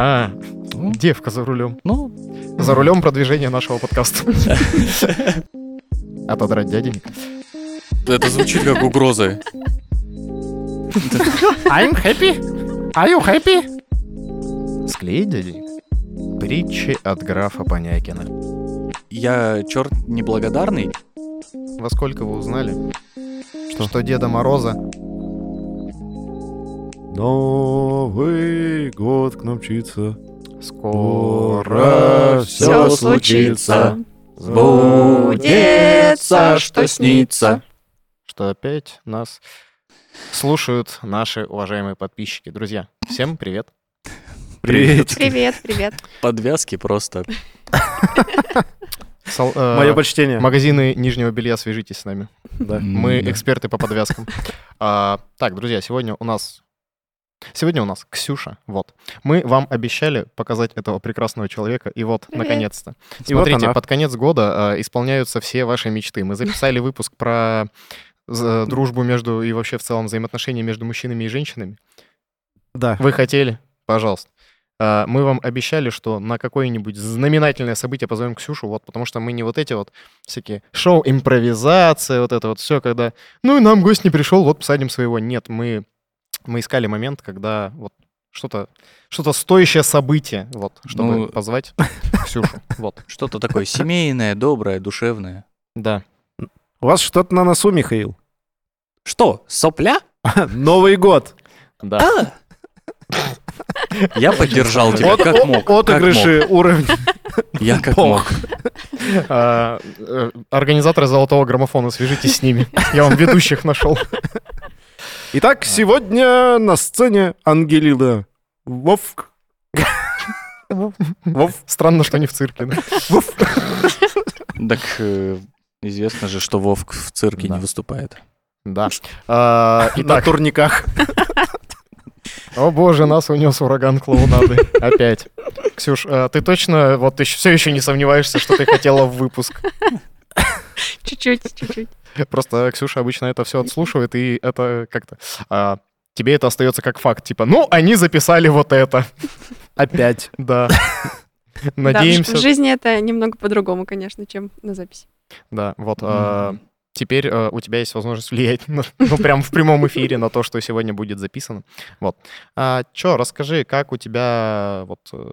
А, Ну, девка за рулем. Ну, За рулем продвижения нашего подкаста. Отодрать дяденек. это звучит как угроза. I'm happy. Are you happy? Склеить дяденек? Притчи от графа Понякина. Я черт неблагодарный. Во сколько вы узнали, что, Деда Мороза Новый год к нам мчится. скоро все случится. Сбудется, что снится. что опять нас слушают наши уважаемые подписчики. Друзья, всем привет. Привет. Привет, привет. Подвязки просто. Сол- э, Мое почтение. Магазины нижнего белья, свяжитесь с нами. Да. Мы эксперты по подвязкам. А, так, друзья, сегодня у нас... Сегодня у нас Ксюша, вот. Мы вам обещали показать этого прекрасного человека, и вот, Привет. наконец-то. И вот Смотрите, она. под конец года а, исполняются все ваши мечты. Мы записали выпуск про з- дружбу между и вообще в целом взаимоотношения между мужчинами и женщинами. Да. Вы хотели? Пожалуйста. А, Мы вам обещали, что на какое-нибудь знаменательное событие позовем Ксюшу, вот, потому что мы не вот эти вот всякие шоу, импровизация, вот это вот все, когда, ну и нам гость не пришел, вот посадим своего. Нет, мы, мы искали момент, когда вот что-то что стоящее событие, вот, чтобы Ну, позвать Ксюшу. Вот, Что-то такое семейное, доброе, душевное. да. У вас что-то на носу, Михаил. Что, сопля? Новый год. Да. Я поддержал тебя От- как мог. Отыгрыши уровня. Я как мог. А, э, Организаторы золотого граммофона, свяжитесь с ними. Я вам ведущих нашел. Итак, сегодня на сцене Ангелина Вовк. Вов. Странно, что не в цирке. да? Так э, известно же, что Вовк в цирке Да. не выступает. Да. А, На Итак, турниках. о боже, нас унес ураган клоунады. Опять. Ксюш, а ты точно вот ты все еще не сомневаешься, что ты хотела в выпуск? Чуть-чуть, чуть-чуть. Просто Ксюша обычно это все отслушивает, и это как-то... а, тебе это остается как факт. Типа, ну, они записали вот это. Опять. Да. Да, в- Надеемся. в жизни это немного по-другому, конечно, чем на записи. Да, вот. а, Теперь э, у тебя есть возможность влиять, на- ну, прям в прямом эфире на то, что сегодня будет записано. Вот. А, чё, расскажи, как у тебя вот э,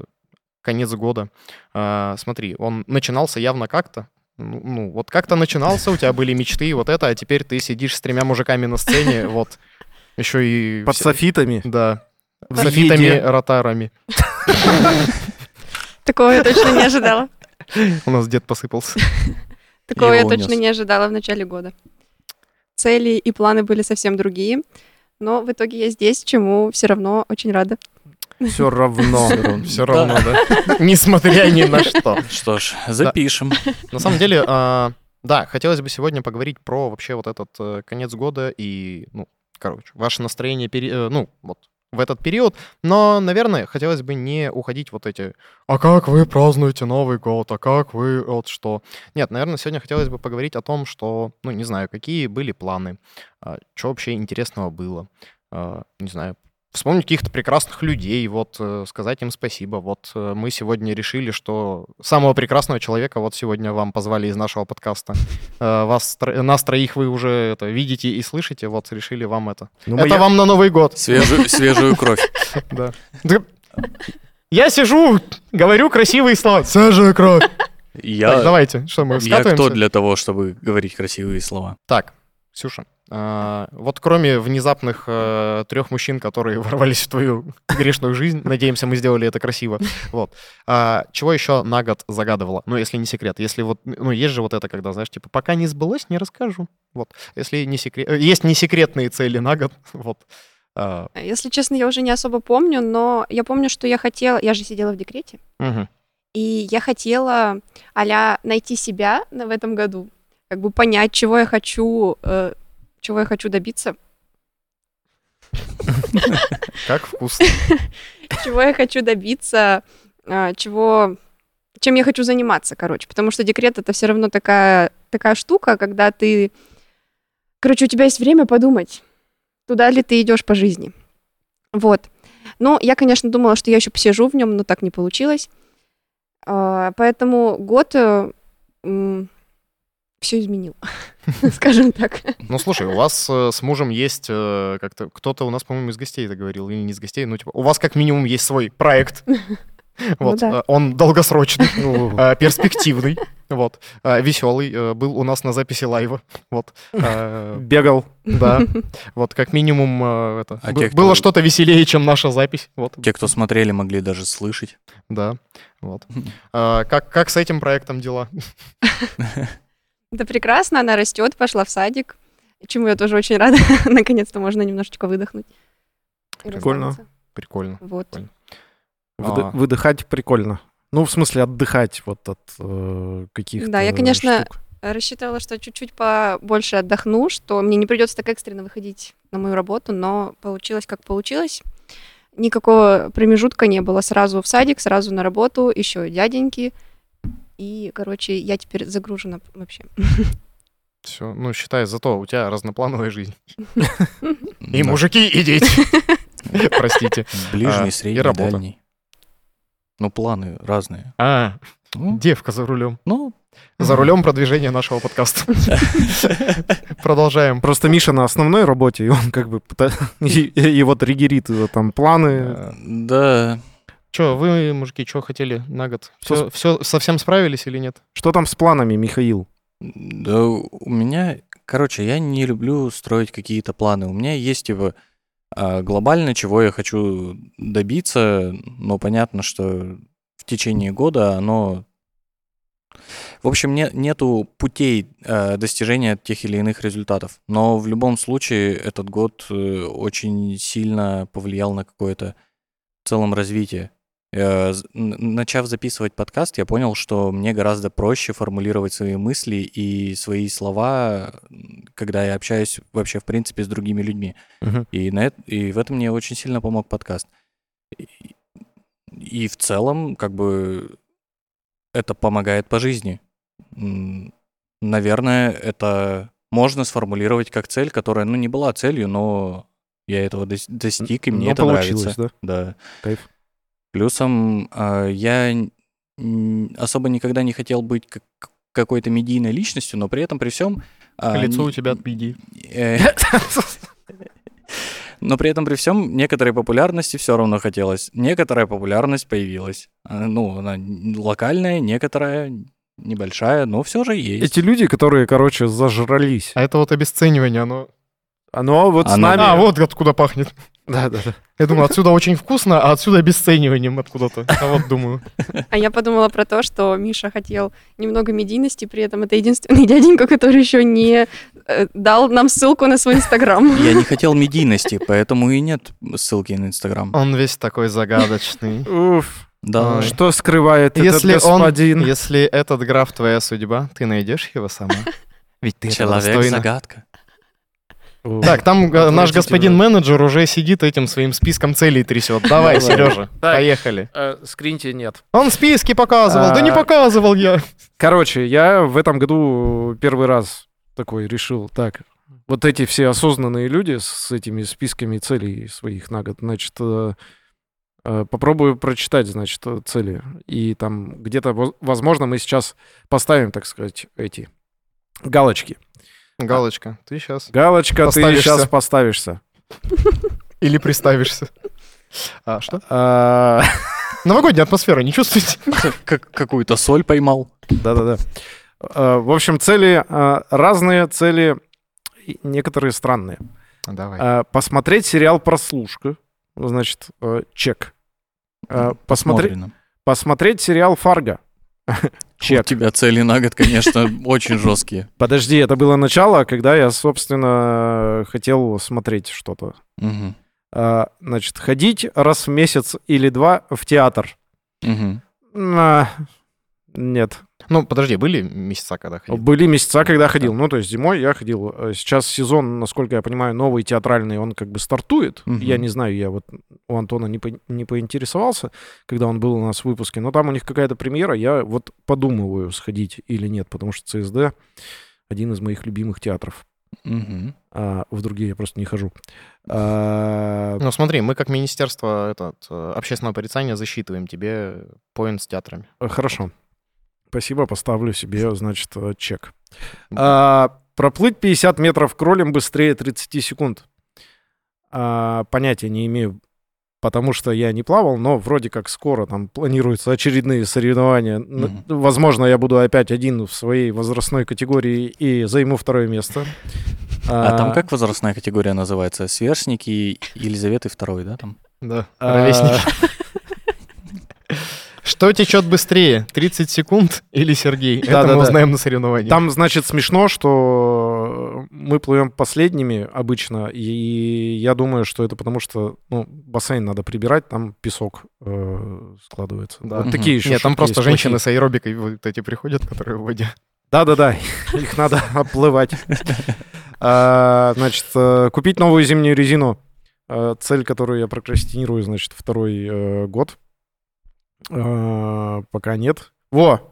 конец года? А, смотри, он начинался явно как-то. Ну, ну, вот как-то начинался, у тебя были мечты, вот это, а теперь ты сидишь с тремя мужиками на сцене, вот. Еще и... Под софитами. Да. В Софитами, еде. ротарами. Такого я точно не ожидала. У нас дед посыпался. Такого я точно не ожидала в начале года. Цели и планы были совсем другие, но в итоге я здесь, чему все равно очень рада. Все равно. Все равно, да? Несмотря ни на что. Что ж, запишем. На самом деле, а, да, хотелось бы сегодня поговорить про вообще вот этот э, конец года и, ну, короче, ваше настроение, э, ну, вот в этот период. Но, наверное, хотелось бы не уходить вот эти «А как вы празднуете Новый год? А как вы вот что?» Нет, наверное, сегодня хотелось бы поговорить о том, что, ну, не знаю, какие были планы, что вообще интересного было, а, не знаю, вспомнить каких-то прекрасных людей, вот, э, сказать им спасибо. Вот э, мы сегодня решили, что самого прекрасного человека вот сегодня вам позвали из нашего подкаста. Э, Вас, нас троих вы уже это видите и слышите, вот решили вам это. Ну, это моя- вам на Новый год. Свежую, свежую кровь. Да. Я сижу, говорю красивые слова. Свежая кровь. Я, Так, давайте, что мы я кто для того, чтобы говорить красивые слова? Так, Ксюша, а, вот кроме внезапных трех мужчин, которые ворвались в твою грешную жизнь, надеемся, мы сделали это красиво. Вот. а, чего еще на год загадывала? Ну, если не секрет. Если вот, ну, есть же вот это, когда, знаешь, типа, пока не сбылось, не расскажу. Вот. Если не секрет... э, Есть не секретные цели на год. Вот. А, Если честно, я уже не особо помню, но я помню, что я хотела... Я же сидела в декрете, мгм. и я хотела а найти себя в этом году, как бы понять, чего я хочу, э, чего я хочу добиться, Как вкусно. чего я хочу добиться, а, чего, чем я хочу заниматься, короче. Потому что декрет это все равно такая, такая штука, когда ты, короче, у тебя есть время подумать, туда ли ты идешь по жизни. Вот. Ну, я, конечно, думала, что я еще посижу в нем, но так не получилось. А, Поэтому год все изменил, скажем так. Ну, слушай, у вас э, с мужем есть э, как-то... Кто-то у нас, по-моему, из гостей это говорил, или не из гостей, ну, типа, у вас как минимум есть свой проект. Вот, да. э, он долгосрочный, Ну, перспективный, вот, веселый, был у нас на записи лайва, вот. Бегал. Да, вот как минимум это, А б- те, кто- было что-то веселее, чем наша запись, вот, Те, кто смотрели, могли даже слышать. да, вот. А, Как, как с этим проектом дела? Да прекрасно, она растет, пошла в садик, чему я тоже очень рада. Наконец-то можно немножечко выдохнуть. Прикольно. Прикольно. Вот. Выды- А. Выдыхать прикольно. Ну, в смысле, отдыхать вот от э, каких-то Да, я, конечно, штук. Рассчитывала, что чуть-чуть побольше отдохну, что мне не придется так экстренно выходить на мою работу, но получилось как получилось. Никакого промежутка не было. Сразу в садик, сразу на работу, еще дяденьки. И, короче, я теперь загружена вообще. Все, ну, считай, зато у тебя разноплановая жизнь. И мужики, и дети. Простите. Ближний, А, и средний, дальний. Ну, планы разные. А, Ну, девка за рулем. ну, За рулем продвижения нашего подкаста. Продолжаем. Просто Миша на основной работе, и он как бы и, вот ригерит э, там планы. Да. Че, вы, мужики, что хотели на год? Что Все, совсем справились или нет? Что там с планами, Михаил? Да, у меня, короче, я не люблю строить какие-то планы. У меня есть типа глобально, чего я хочу добиться, но понятно, что в течение года оно... В общем, не, нету путей э, достижения тех или иных результатов. Но в любом случае этот год э, очень сильно повлиял на какое-то в целом развитие. Э, Начав записывать подкаст, я понял, что мне гораздо проще формулировать свои мысли и свои слова, когда я общаюсь вообще, в принципе, с другими людьми. Мгм. И, на эт- и в этом мне очень сильно помог подкаст. И, и в целом, как бы, это помогает по жизни. Наверное, это можно сформулировать как цель, которая, ну, не была целью, но я этого дос- достиг, и мне Но это нравится. да? Да. Кайф. Плюсом а, я особо никогда не хотел быть как- какой-то медийной личностью, но при этом при всем... Лицо у тебя отпиди. Э, Но при этом при всем некоторой популярности все равно хотелось. Некоторая популярность появилась. А, Ну, она локальная, некоторая небольшая, но все же есть. Эти люди, которые, короче, зажрались. А это вот обесценивание, оно... Оно вот с нами... А, вот откуда пахнет. Да, да, да. Я думаю, отсюда очень вкусно, а отсюда обесцениванием откуда-то. А вот думаю. А я подумала про то, что Миша хотел немного медийности, при этом это единственный дяденька, который еще не э, дал нам ссылку на свой инстаграм. Я не хотел медийности, поэтому и нет ссылки на Инстаграм. Он весь такой загадочный. Уф. Да. Что скрывает Если этот он, господин? если этот граф твоя судьба, ты найдешь его сама. Ведь ты этого достойна. Так, там э, наш господин менеджер уже сидит этим своим списком целей трясет. Давай. Сережа, поехали. Э, Скриньте нет. Он списки показывал, да не А. показывал я. Короче, я в этом году первый раз такой решил, так, вот эти все осознанные люди с этими списками целей своих на год, значит, э, попробую прочитать, значит, цели. И там где-то, воз- возможно, мы сейчас поставим, так сказать, эти галочки. Галочка, ты сейчас. Галочка, ты сейчас поставишься. Или приставишься. А, что? А, Новогодняя атмосфера, не чувствуете? Как какую-то соль поймал. Да-да-да. Э, В общем, цели э, разные, цели некоторые странные. Давай. Посмотреть сериал «Прослушка». Значит, э, чек. Посмотреть, Посмотрено. посмотреть сериал «Фарго». У Чек. тебя цели на год, конечно, очень жесткие. Подожди, это было начало, когда я, собственно, хотел смотреть что-то. Мгм. Э, Значит, ходить раз в месяц или два в театр. Мгм. А, Нет. Ну, подожди, были месяца, когда ходил? Были месяца, когда ходил. Ну, то есть зимой я ходил. Э, Сейчас сезон, насколько я понимаю, новый театральный, он как бы стартует. Мгм. Я не знаю, я вот у Антона не, по- не поинтересовался, когда он был у нас в выпуске, но там у них какая-то премьера, я вот подумываю, сходить или нет, потому что ЦСД один из моих любимых театров. Мгм. А, в другие я просто не хожу. А, Ну смотри, мы как министерство этот, э, общественного порицания засчитываем тебе поинт с театрами. Хорошо. Спасибо, поставлю себе, значит, э, чек. А, проплыть 50 метров кролем быстрее 30 секунд. А, понятия не имею, потому что я не плавал, но вроде как скоро там планируются очередные соревнования. Мгм. Возможно, я буду опять один в своей возрастной категории и займу второе место. А там как возрастная категория называется? Сверстники Елизаветы II, да? Там? Да, А, ровесники. Что течет быстрее, 30 секунд или Сергей? Это мы узнаем на соревновании. Там, значит, смешно, что мы плывем последними обычно, и я думаю, что это потому, что ну, бассейн надо прибирать, там песок э, складывается. Да. Вот такие еще Нет, там просто есть женщины плохие. с аэробикой вот эти приходят, которые в воде. Да-да-да, их надо оплывать. А, Значит, э, купить новую зимнюю резину. Э, Цель, которую я прокрастинирую, значит, второй год. Э, Пока нет. Во!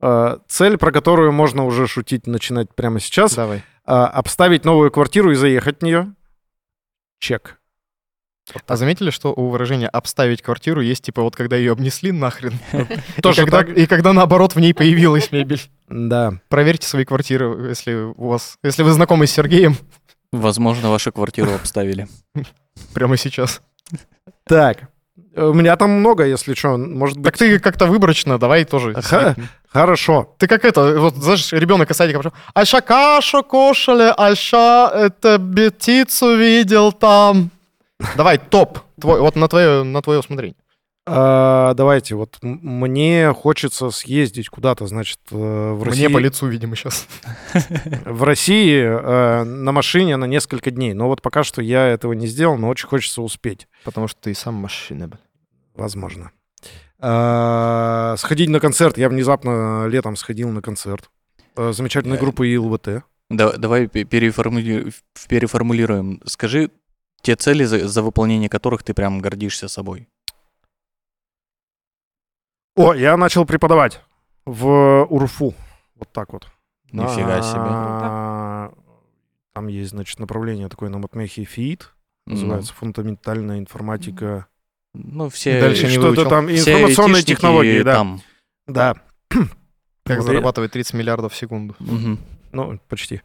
Э, Цель, про которую можно уже шутить, начинать прямо сейчас. Давай. А, Обставить новую квартиру и заехать в нее. Чек. А заметили, что у выражения «обставить квартиру» есть типа вот когда ее обнесли нахрен, и Тоже когда, так? и когда наоборот в ней появилась мебель. Да. Проверьте свои квартиры, если у вас, если вы знакомы с Сергеем Возможно, вашу квартиру обставили. прямо сейчас. Так. У меня там много, если что. Может быть... Так ты как-то выборочно, давай тоже. Ха- Хорошо. Ты как это, вот знаешь, ребенок из садика пришел, Айша кашу кушали, Айша это птицу видел там. Давай, топ, твой, вот на твое, на твое усмотрение. А, давайте, вот мне хочется съездить куда-то, значит, э, в России. Мне по лицу, видимо, сейчас. В России э, на машине на несколько дней. Но вот пока что я этого не сделал, но очень хочется успеть. Потому что ты сам машина. блин. Возможно. А, сходить на концерт. Я внезапно летом сходил на концерт. Э, Замечательной Э, группы ИЛВТ. Да- Давай пе- переформули- переформулируем. Скажи те цели, за, за выполнение которых ты прям гордишься собой. О, я начал преподавать в УРФУ. Вот так вот. Нифига себе. А, Там есть, значит, направление такое на матмехе ФИИТ. Называется фундаментальная информатика. Ну, все... Дальше не Что-то выучил. там, информационные технологии, да. там. Да. Как Вот зарабатывать 30 миллиардов в секунду. Мгм. Ну, почти.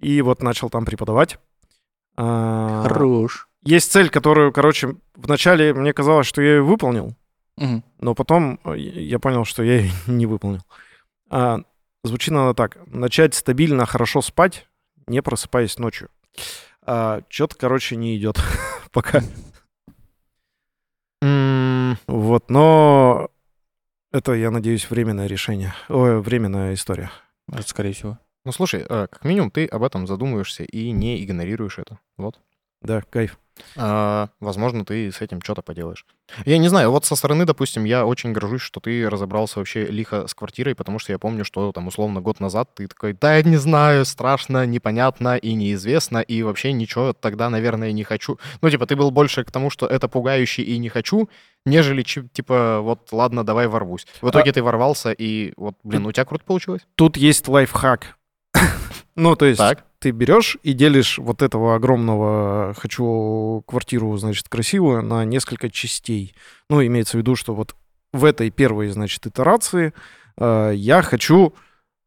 И вот начал там преподавать. А, Хорош. Есть цель, которую, короче, вначале мне казалось, что я ее выполнил, Мгм. но потом э, я понял, что я ее не выполнил. А, звучит она так. Начать стабильно хорошо спать, не просыпаясь ночью. Что-то, короче, не идет пока. М, Вот, но это, я надеюсь, временное решение. Ой, временная история. Это, скорее всего. Ну слушай, э, как минимум ты об этом задумываешься и не игнорируешь это. Вот. Да, кайф. А, возможно, ты с этим что-то поделаешь. Я не знаю, вот со стороны, допустим, я очень горжусь, что ты разобрался вообще лихо с квартирой, потому что я помню, что там условно год назад ты такой, да, я не знаю, страшно, непонятно и неизвестно, и вообще ничего тогда, наверное, не хочу. Ну, типа, ты был больше к тому, что это пугающе и не хочу, нежели, типа, вот, ладно, давай ворвусь. В итоге ты ворвался, и вот, блин, у тебя круто получилось. Тут есть лайфхак. Ну, то есть Так. Ты берешь и делишь вот этого огромного «хочу квартиру, значит, красивую» на несколько частей. Ну, имеется в виду, что вот в этой первой, значит, итерации э, я хочу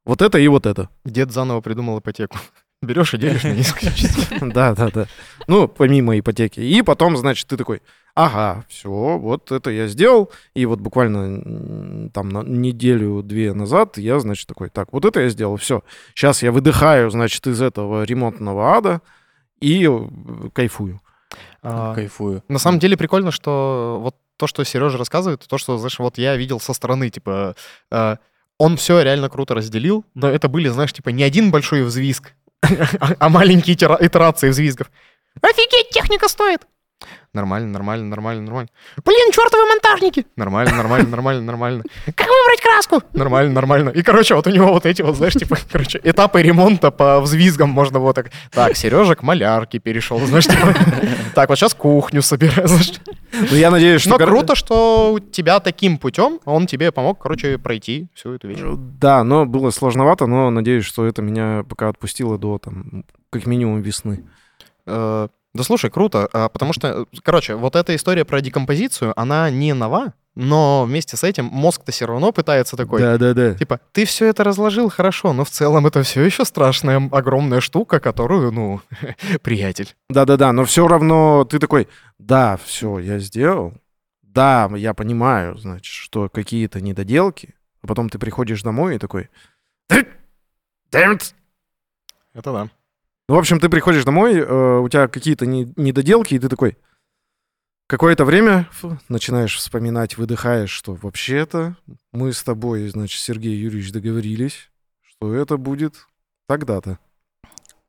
вот это и вот это. Дед заново придумал ипотеку. Берешь и делишь на несколько частей. Да, да, да. Ну, помимо ипотеки. И потом, значит, ты такой, ага, все, вот это я сделал. И вот буквально там на неделю-две назад я, значит, такой, так, вот это я сделал, все. Сейчас я выдыхаю, значит, из этого ремонтного ада и э, кайфую. А, Кайфую. На самом деле прикольно, что вот то, что Сережа рассказывает, то, что, знаешь, вот я видел со стороны, типа, э, он все реально круто разделил, но это были, знаешь, типа, не один большой взвизг, а а маленькие тера- итерации взвизгов. Офигеть, техника стоит! Нормально, нормально, нормально, нормально. Блин, чертовы монтажники! Нормально, нормально, нормально, нормально. Как выбрать краску? Нормально, нормально. И, короче, вот у него вот эти вот, знаешь, типа, короче, этапы ремонта по взвизгам можно вот так. Так, Сережа к малярке перешел, знаешь, типа. Так, вот сейчас кухню собираю, знаешь. Ну, я надеюсь, что... Но круто, что у тебя таким путем он тебе помог, короче, пройти всю эту вещь. Да, но было сложновато, но надеюсь, что это меня пока отпустило до, там, как минимум весны. Да слушай, круто, а, потому что, короче, вот эта история про декомпозицию, она не нова, но вместе с этим мозг-то все равно пытается такой, Да-да-да. типа, ты все это разложил хорошо, но в целом это все еще страшная, огромная штука, которую, ну, приятель. Да-да-да, но все равно ты такой, да, все, я сделал, да, я понимаю, значит, что какие-то недоделки, а потом ты приходишь домой и такой, damn it. Это да. Ну, в общем, ты приходишь домой, э, у тебя какие-то не- недоделки, и ты такой, какое-то время фу, начинаешь вспоминать, выдыхаешь, что вообще-то мы с тобой, значит, Сергей Юрьевич договорились, что это будет тогда-то.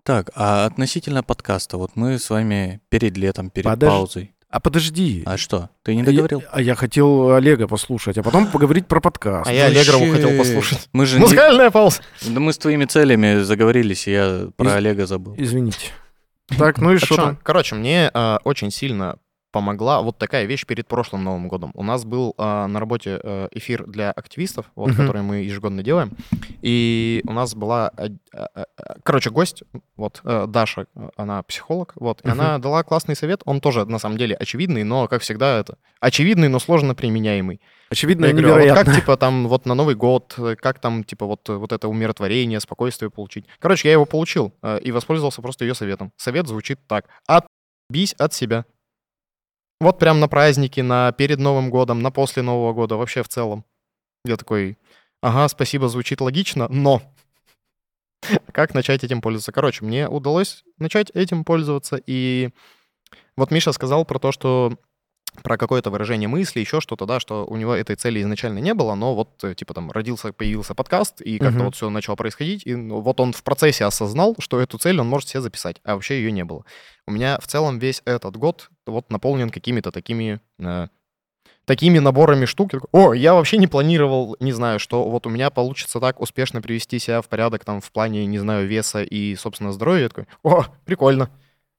Так, а относительно подкаста, вот мы с вами перед летом, перед Подож- паузой. А подожди. А что, ты не А я- договорил? А я хотел Олега послушать, а потом поговорить про подкаст. А я Вообще, хотел послушать. Мы же не- Музыкальная пауза. Да мы с твоими целями заговорились, и я про Из- Олега забыл. Извините. Так, ну и что? Короче, мне а, очень сильно помогла вот такая вещь перед прошлым Новым годом. У нас был а, на работе э, эфир для активистов, вот, Мгм. который мы ежегодно делаем. И у нас была, а, а, короче, гость, вот, э, Даша, э, она психолог, вот, и Мгм. она дала классный совет. Он тоже, на самом деле, очевидный, но, как всегда, это очевидный, но сложно применяемый. Очевидно, Я говорю, а вот как, типа, там, вот на Новый год, э, как там, типа, вот, э, вот это умиротворение, спокойствие получить. Короче, я его получил э, и воспользовался просто ее советом. Совет звучит так. Отбись от себя. Вот прям на праздники, на перед Новым годом, на после Нового года, вообще в целом. Я такой, ага, спасибо, звучит логично, но как начать этим пользоваться? Короче, мне удалось начать этим пользоваться, и вот Миша сказал про то, что про какое-то выражение мысли, еще что-то, да, что у него этой цели изначально не было, но вот, э, типа, там, родился, появился подкаст, и как-то Мгм. вот все начало происходить, и ну, вот он в процессе осознал, что эту цель он может себе записать, а вообще ее не было. У меня в целом весь этот год вот наполнен какими-то такими э, такими наборами штук. О, я вообще не планировал, не знаю, что вот у меня получится так успешно привести себя в порядок там в плане, не знаю, веса и, собственно, здоровья. Я такой, о, прикольно.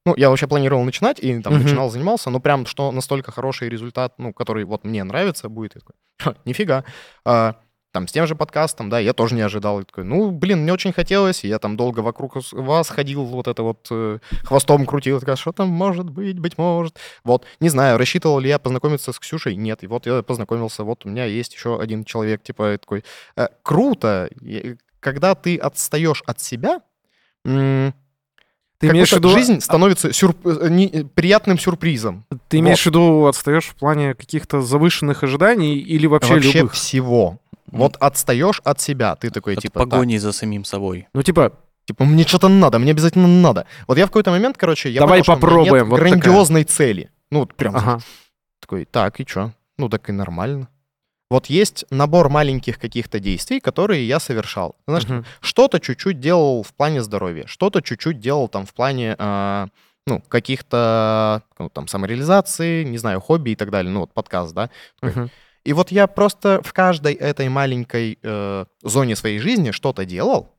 Ну, я вообще планировал начинать и там Мгм. начинал, занимался, но прям, что настолько хороший результат, ну, который вот мне нравится будет, я такой, «Ха, нифига. А, там с тем же подкастом, да, я тоже не ожидал. Я такой, ну, блин, мне очень хотелось, и я там долго вокруг вас ходил, вот это вот э, хвостом крутил, такая, что там может быть, быть может. Вот, не знаю, рассчитывал ли я познакомиться с Ксюшей? Нет, и вот я познакомился, вот у меня есть еще один человек, типа, такой, «Э, круто, когда ты отстаешь от себя, Ты имеешь в виду, жизнь становится сюрп- э, не- приятным сюрпризом. ты имеешь в виду отстаешь в плане каких-то завышенных ожиданий или вообще, Вообще любых? всего. Вот отстаешь от себя, ты такой, От типа, так, погони за самим собой. Ну, типа, Типа, мне что-то надо, мне обязательно надо. Вот я в какой-то момент, короче, я Давай понял, что у меня попробуем, нет вот такая. грандиозной цели. Ну, вот прям ага. такой, так, и чё? Ну, так и нормально. Вот есть набор маленьких каких-то действий, которые я совершал. Знаешь, Мгм. что-то чуть-чуть делал в плане здоровья, что-то чуть-чуть делал там в плане, а, ну, каких-то, ну, там, самореализации, не знаю, хобби и так далее. Ну, вот подкаст, да. Такой, Мгм. И вот я просто в каждой этой маленькой э, зоне своей жизни что-то делал.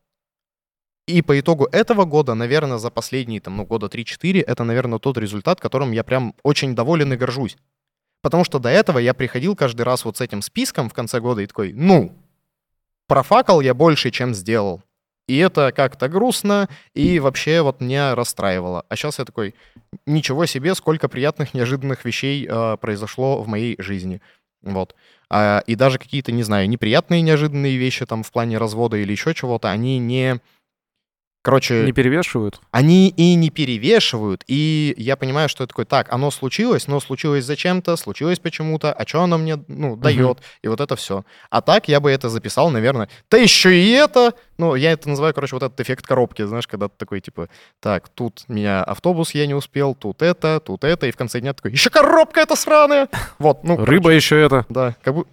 И по итогу этого года, наверное, за последние там, ну, года 3-4, это, наверное, тот результат, которым я прям очень доволен и горжусь. Потому что до этого я приходил каждый раз вот с этим списком в конце года и такой, ну, профакал я больше, чем сделал. И это как-то грустно, и вообще вот меня расстраивало. А сейчас я такой, ничего себе, сколько приятных, неожиданных вещей э, произошло в моей жизни. Вот. А, и даже какие-то, не знаю, неприятные, неожиданные вещи там в плане развода или еще чего-то, они не... Короче, Не перевешивают? они и не перевешивают, и я понимаю, что это такое, так, оно случилось, но случилось зачем-то, случилось почему-то, а что оно мне, ну, дает, и вот это все. А так я бы это записал, наверное, да еще и это, ну, я это называю, короче, вот этот эффект коробки, знаешь, когда ты такой, типа, так, тут меня автобус я не успел, тут это, тут это, и в конце дня такой, еще коробка эта сраная! Вот, ну, Рыба еще это. да, как бы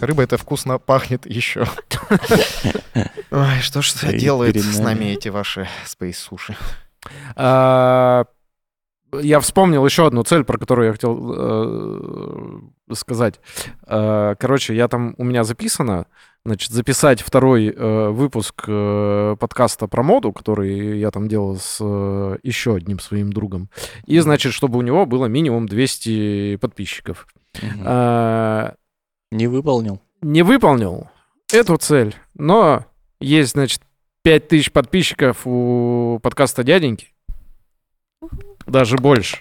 рыба это вкусно пахнет еще. Ой, что ж делают с нами. эти ваши спейс суши? А, Я вспомнил еще одну цель, про которую я хотел э, сказать. Э, короче, я там у меня записано, значит, записать второй э, выпуск э, подкаста про моду, который я там делал с э, еще одним своим другом. И, значит, чтобы у него было минимум 200 подписчиков. Не выполнил. не выполнил эту цель, но есть, значит, 5000 подписчиков у подкаста «Дяденьки». Даже больше.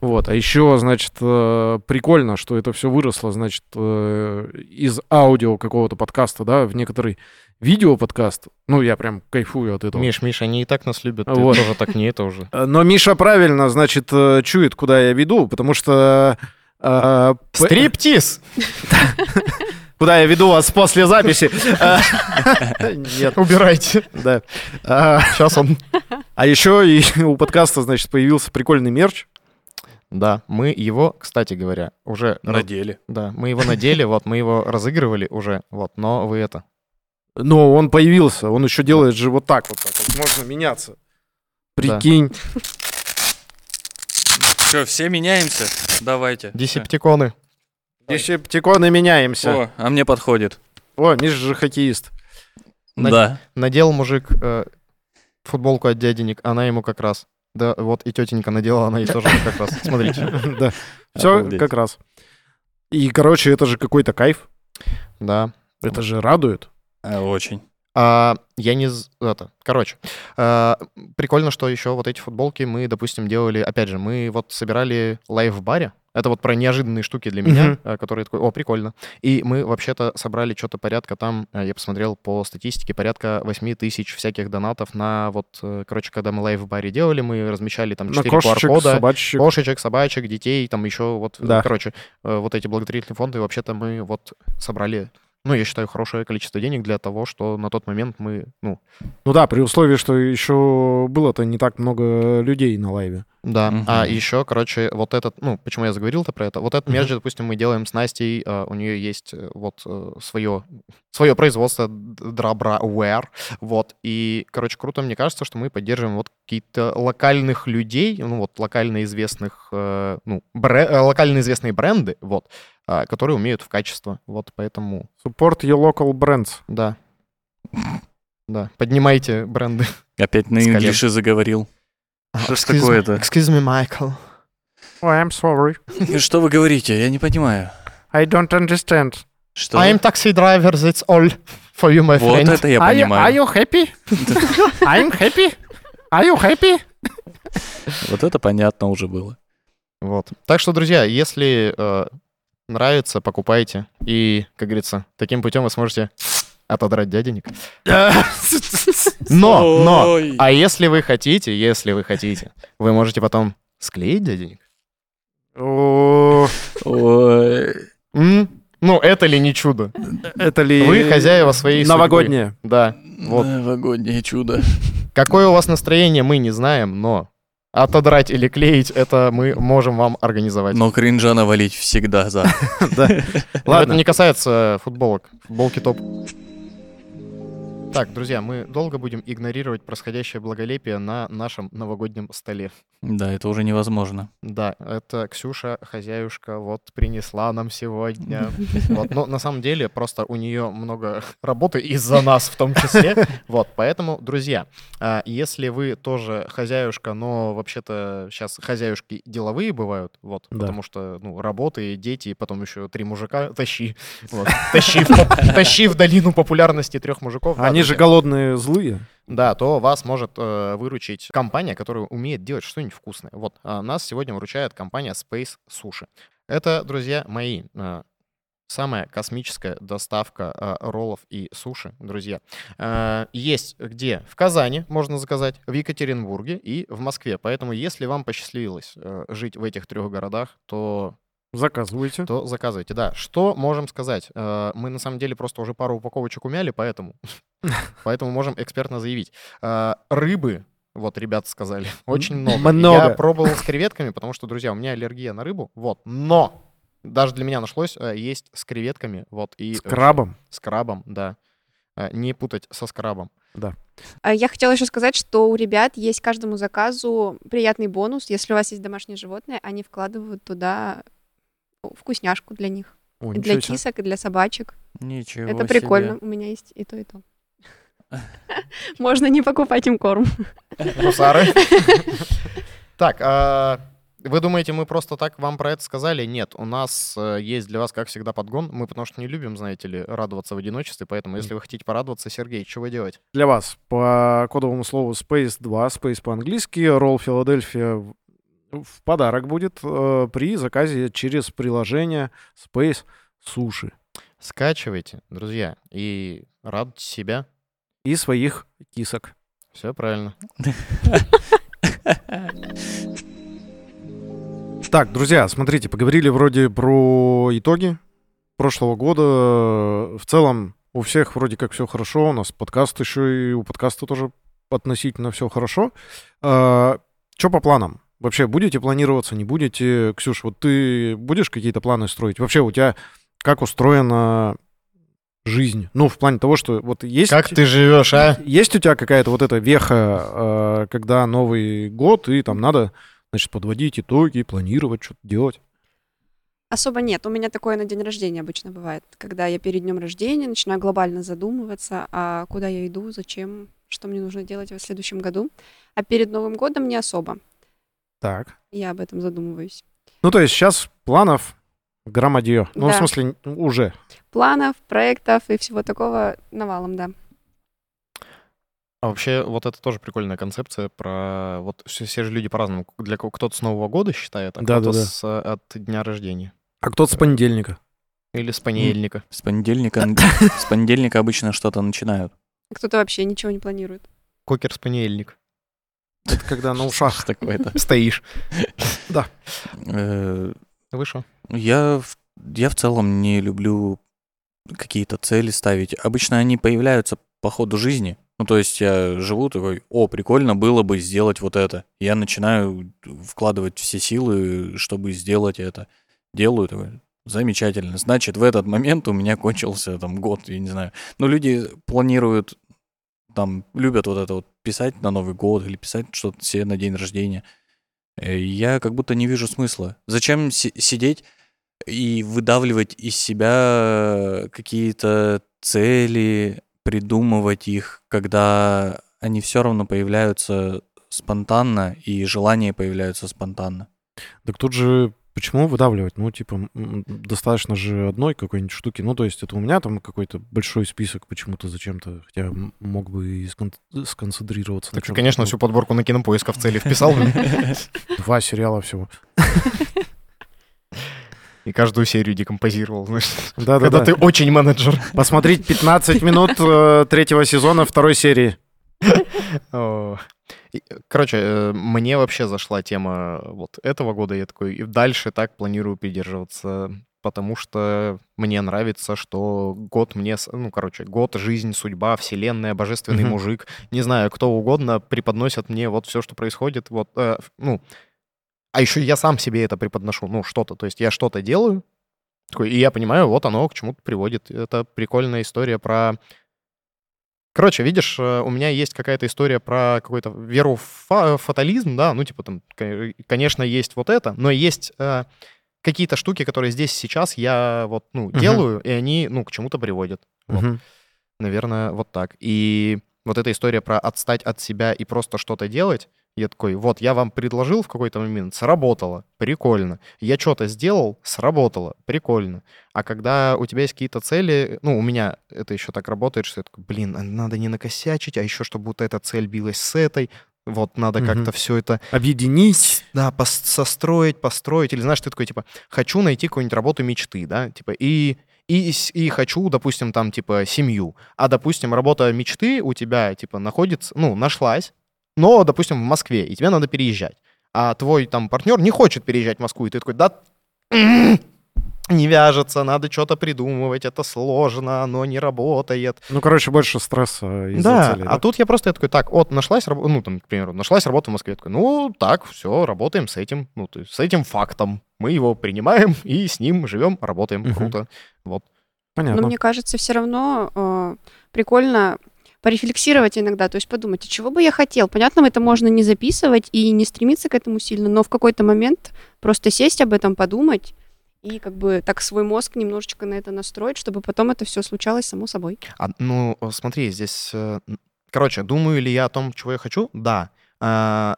Вот. А еще, значит, э, прикольно, что это все выросло, значит, э, из аудио какого-то подкаста, да, в некоторый видео-подкаст. Ну, я прям кайфую от этого. Миш, Миш, они и так нас любят. Ты Вот. тоже так не это уже. Э, Но Миша правильно, значит, чует, куда я веду, потому что... э, Стриптиз! Куда я веду вас после записи? Э, Нет, Убирайте. да. А, Сейчас он... А еще и у подкаста, значит, появился прикольный мерч. Да, мы его, кстати говоря, уже... Надели. Да, мы его надели, вот, мы его разыгрывали уже, вот, но вы это... Но он появился, он еще делает же вот так вот. так вот. Можно меняться. Прикинь. Все меняемся? Давайте. Десептиконы. Десептиконы меняемся. О, а мне подходит. О, Миша же хоккеист. На- Да. Надел мужик э, футболку от дяденек, она ему как раз. Да, вот и тетенька надела, она ей тоже как раз. Смотрите. Да. Все как раз. И, короче, это же какой-то кайф. Да. Это же радует. А, Очень. А, я не... Это, короче, а, прикольно, что еще вот эти футболки мы, допустим, делали... Опять же, мы вот собирали live в баре. Это вот про неожиданные штуки для меня, а, которые такой, о, прикольно. И мы вообще-то собрали что-то порядка там, а, я посмотрел по статистике, порядка 8 тысяч всяких донатов на вот, э, короче, когда мы лайв в баре делали, мы размещали там На 4 кошечек, QR-кода. собачек. Кошечек, собачек, детей, там еще вот, э, Да. короче, э, вот эти благотворительные фонды, вообще-то мы вот собрали, ну, я считаю, хорошее количество денег для того, что на тот момент мы, ну, Ну да, при условии, что еще было-то не так много людей на лайве. Да. Мгм. А еще, короче, вот этот, ну, почему я заговорил-то про это, вот этот мерч, допустим, мы делаем с Настей, э, у нее есть э, вот свое, свое производство Драбра Wear, вот, и, короче, круто, мне кажется, что мы поддерживаем вот какие-то локальных людей, ну, вот, локально известных, э, ну, бре- э, локально известные бренды, вот, а, которые умеют в качество, вот, поэтому, Support your local brands. да, да, поднимайте бренды. Опять на инглише заговорил. Что ж Excuse me- такое-то? Excuse me, Michael. Oh, I'm sorry. Что вы говорите? Я не понимаю. I don't understand. Что? I'm taxi driver, that's all for you, my Вот friend. это я are, you, are понимаю. you happy? I'm happy. Are you happy? Вот это понятно уже было. Вот. Так что, друзья, если э, нравится, покупайте. И, как говорится, таким путем вы сможете отодрать дяденек. Но, но, а если вы хотите, если вы хотите, вы можете потом склеить дяденек. Ну, это ли не чудо? Это ли Вы хозяева своей судьбы. новогоднее? Да. Вот. Новогоднее чудо. Какое у вас настроение, мы не знаем, но отодрать или клеить, это мы можем вам организовать. Но кринжа навалить всегда за. Ладно. Это не касается футболок. Футболки топ. Так, друзья, мы долго будем игнорировать происходящее благолепие на нашем новогоднем столе. Да, это уже невозможно. Да, это Ксюша, хозяюшка, вот принесла нам сегодня. Вот, но на самом деле просто у нее много работы из-за нас в том числе. Вот, поэтому, друзья, а, если вы тоже хозяюшка, но вообще-то сейчас хозяюшки деловые бывают, вот, Да. потому что, ну, работы, дети, и потом еще три мужика, тащи, вот, тащи, в тащи в долину популярности трех мужиков. Да, Они же друзья. голодные, злые. Да, то вас может э, выручить компания, которая умеет делать что-нибудь вкусное. Вот, а нас сегодня выручает компания Space Sushi. Это, друзья мои, э, самая космическая доставка э, роллов и суши, друзья. Э, есть где? В Казани можно заказать, в Екатеринбурге и в Москве. Поэтому, если вам посчастливилось э, жить в этих трех городах, то Заказывайте. то заказывайте. Да, что можем сказать? Э, Мы на самом деле просто уже пару упаковочек умяли, поэтому, поэтому можем экспертно заявить. Э, Рыбы, вот ребята сказали, очень много. много. Я пробовал с креветками, потому что, друзья, у меня аллергия на рыбу, вот. Но даже для меня нашлось э, есть с креветками, вот и С крабом. с крабом, да. Не путать со скрабом. Да. А Я хотела еще сказать, что у ребят есть каждому заказу приятный бонус. Если у вас есть домашнее животное, они вкладывают туда вкусняшку для них. О, И для себе. кисок, и для собачек. Ничего Это прикольно. себе. У меня есть и то, и то. Можно не покупать им корм. Гусары. Так, а вы думаете, мы просто так вам про это сказали? Нет, у нас э, есть для вас, как всегда, подгон. Мы потому что не любим, знаете ли, радоваться в одиночестве, поэтому если вы хотите порадоваться, Сергей, что вы делать? Для вас по кодовому слову Space 2, Space по-английски, Roll Philadelphia в- подарок будет э, при заказе через приложение Space Суши Скачивайте, друзья, и радуйте себя. и своих кисок. Все правильно. Так, друзья, смотрите, поговорили вроде про итоги прошлого года. В целом у всех вроде как все хорошо. У нас подкаст еще и у подкаста тоже относительно все хорошо. что по планам? Вообще будете планироваться, не будете? Ксюш, вот ты будешь какие-то планы строить? Вообще у тебя как устроена жизнь? Ну, в плане того, что вот есть... Как ты живешь, а? Есть у тебя какая-то вот эта веха, э, когда Новый год, и там надо, значит, подводить итоги, планировать, что-то делать? Особо нет. У меня такое на день рождения обычно бывает. Когда я перед днем рождения начинаю глобально задумываться, а куда я иду, зачем, что мне нужно делать в следующем году. А перед Новым годом не особо. Так. Я об этом задумываюсь. Ну, то есть сейчас планов громадье. Ну, в Да. смысле, уже. Планов, проектов и всего такого навалом, да. А вообще, вот это тоже прикольная концепция про... Вот все, все же люди по-разному. Для кого- кто-то с Нового года считает, а кто-то Да-да-да. с, э, от дня рождения. А кто-то с понедельника. Или с понедельника. С понедельника, с понедельника обычно что-то начинают. А Кто-то вообще ничего не планирует. Кокер с понедельник. Это когда на ушах. Такое-то. Стоишь. Э, Вышел. Я, я в целом не люблю какие-то цели ставить. Обычно они появляются по ходу жизни. Ну, то есть я живу такой, о, прикольно было бы сделать вот это. Я начинаю вкладывать все силы, чтобы сделать это. Делаю такой, замечательно. Значит, в этот момент у меня кончился там год, я не знаю. Но люди планируют, там, любят вот это вот писать на Новый год или писать что-то себе на день рождения. Э, Я как будто не вижу смысла. Зачем си- сидеть и выдавливать из себя какие-то цели, придумывать их, когда они все равно появляются спонтанно, и желания появляются спонтанно. Так тут же почему выдавливать? Ну, типа, достаточно же одной какой-нибудь штуки. Ну, то есть это у меня там какой-то большой список почему-то зачем-то, хотя мог бы и скон- сконцентрироваться. Так ты, конечно, всю подборку на кинопоиска в цели вписал. Два сериала всего. И каждую серию декомпозировал, знаешь. Да-да-да. Когда ты очень менеджер. Посмотреть 15 минут э, третьего сезона второй серии. Короче, э, мне вообще зашла тема вот этого года. Я такой и дальше так планирую придерживаться, потому что мне нравится, что год мне... Ну, короче, год, жизнь, судьба, вселенная, божественный Мгм. мужик. Не знаю, кто угодно преподносят мне вот все, что происходит. Вот, э, ну, а еще я сам себе это преподношу, ну, что-то. То есть я что-то делаю, такой, и я понимаю, вот оно к чему-то приводит. Это прикольная история про Короче, видишь, э, у меня есть какая-то история про какую-то веру в фа- фатализм, да, ну, типа там, ко- конечно, есть вот это, но есть э, какие-то штуки, которые здесь сейчас я вот, ну, Мгм. делаю, и они, ну, к чему-то приводят. Вот, Мгм. наверное, вот так. И вот эта история про отстать от себя и просто что-то делать, я такой, вот, я вам предложил в какой-то момент, сработало, прикольно. Я что-то сделал, сработало, прикольно. А когда у тебя есть какие-то цели, ну, у меня это еще так работает, что я такой, блин, а надо не накосячить, а еще чтобы вот эта цель билась с этой, вот надо Мгм. как-то все это, Объединить. да, пос- состроить, построить. Или знаешь, ты такой, типа, хочу найти какую-нибудь работу мечты, да, типа, и, и, и хочу, допустим, там, типа, семью. А, допустим, работа мечты у тебя, типа, находится, ну, нашлась, но, допустим, в Москве, и тебе надо переезжать. А твой там партнер не хочет переезжать в Москву, и ты такой, да, не вяжется, надо что-то придумывать, это сложно, оно не работает. Ну, короче, больше стресса из-за Да, цели, а тут я просто я такой, так, вот, нашлась работа, ну, там, к примеру, нашлась работа в Москве. Я такой, ну, так, все, работаем с этим, ну, то есть с этим фактом. Мы его принимаем и с ним живем, работаем, круто. Вот. Понятно. Но мне кажется, все равно э, прикольно порефлексировать иногда, то есть подумать, а чего бы я хотел. Понятно, это можно не записывать и не стремиться к этому сильно, но в какой-то момент просто сесть об этом, подумать и как бы так свой мозг немножечко на это настроить, чтобы потом это все случалось само собой. А, ну, смотри, здесь... э, Короче, думаю ли я о том, чего я хочу? Да. А,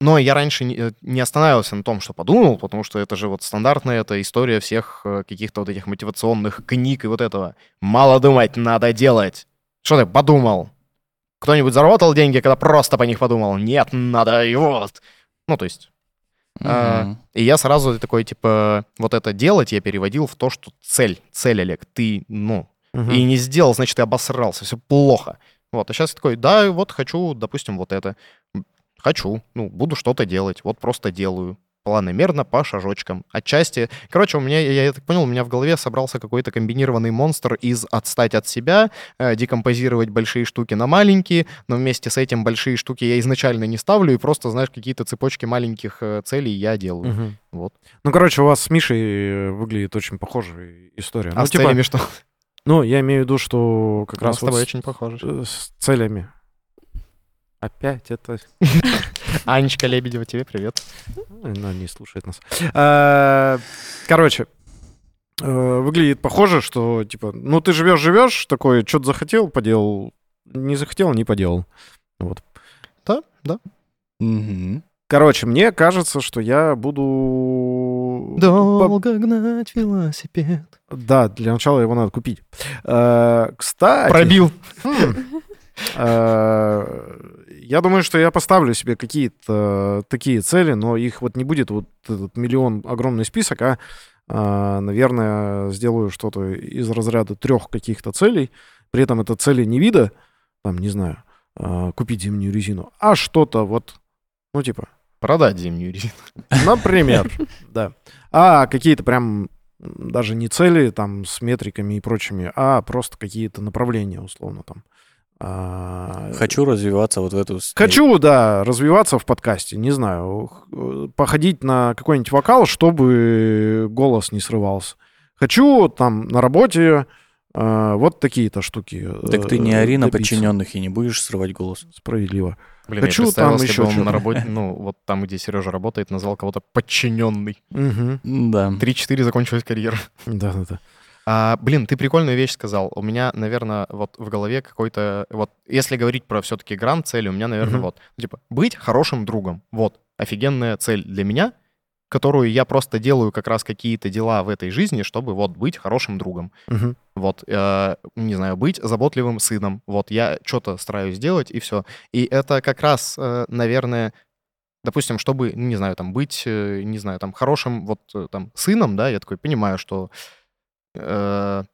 Но я раньше не э, не останавливался на том, что подумал, потому что это же вот стандартная эта история всех э, каких-то вот этих мотивационных книг и вот этого. Мало думать, надо делать. Что ты подумал? Кто-нибудь заработал деньги, когда просто по них подумал? Нет, надо и вот. Ну, то есть... а, Мгм. И я сразу такой, типа, вот это делать я переводил в то, что цель, цель, Олег, ты, ну, Мгм. и не сделал, значит, ты обосрался, все плохо. Вот, а сейчас я такой, да, вот хочу, допустим, вот это. Хочу, ну, буду что-то делать, вот просто делаю. Планомерно, по шажочкам. Отчасти, короче, у меня, я, я так понял, у меня в голове собрался какой-то комбинированный монстр из отстать от себя, э, декомпозировать большие штуки на маленькие, но вместе с этим большие штуки я изначально не ставлю, и просто, знаешь, какие-то цепочки маленьких э, целей я делаю. Мгм. Вот. Ну, короче, у вас с Мишей э, выглядит очень похожая история. А ну, с типа, целями что? ну, я имею в виду, что как У нас раз с тобой вот с, очень похоже. э, с целями. Опять это... Анечка Лебедева, тебе привет. Она не слушает нас. А, Короче, э, выглядит похоже, что, типа, ну, ты живешь-живешь, такой, что-то захотел, поделал, не захотел, не поделал. Вот. Да, да. Короче, мне кажется, что я буду... по- Долго гнать велосипед. Да, для начала его надо купить. Э, Кстати... Пробил. Хм. Э, Я думаю, что я поставлю себе какие-то такие цели, но их вот не будет вот этот миллион огромный список, а, а, наверное, сделаю что-то из разряда трех каких-то целей. При этом это цели не вида, там, не знаю, а, купить зимнюю резину, а что-то вот, ну, типа, Продать зимнюю резину. Например, да. А какие-то прям даже не цели там с метриками и прочими, а просто какие-то направления, условно там. А, Хочу развиваться вот в эту... Хочу, да, развиваться в подкасте, не знаю, э, походить на какой-нибудь вокал, чтобы голос не срывался. Хочу там на работе э, вот такие-то штуки. Так ты не э, ори на добиться. подчиненных и не будешь срывать голос. Справедливо. Блин, Хочу я представил, там если еще бы он на работе, ну, вот там, где Сережа работает, назвал кого-то подчиненный. Мгм. Да. 3-4 закончилась карьера. Да-да-да. А, блин, ты прикольную вещь сказал. У меня, наверное, вот в голове какой-то... Вот если говорить про все-таки грант цели, у меня, наверное, Мгм. вот. Типа, быть хорошим другом. Вот. Офигенная цель для меня, которую я просто делаю как раз какие-то дела в этой жизни, чтобы вот быть хорошим другом. Мгм. Вот, э, не знаю, быть заботливым сыном. Вот, я что-то стараюсь делать, и все. И это как раз, э, наверное, допустим, чтобы, не знаю, там, быть, э, не знаю, там, хорошим вот, э, там, сыном, да, я такой понимаю, что э,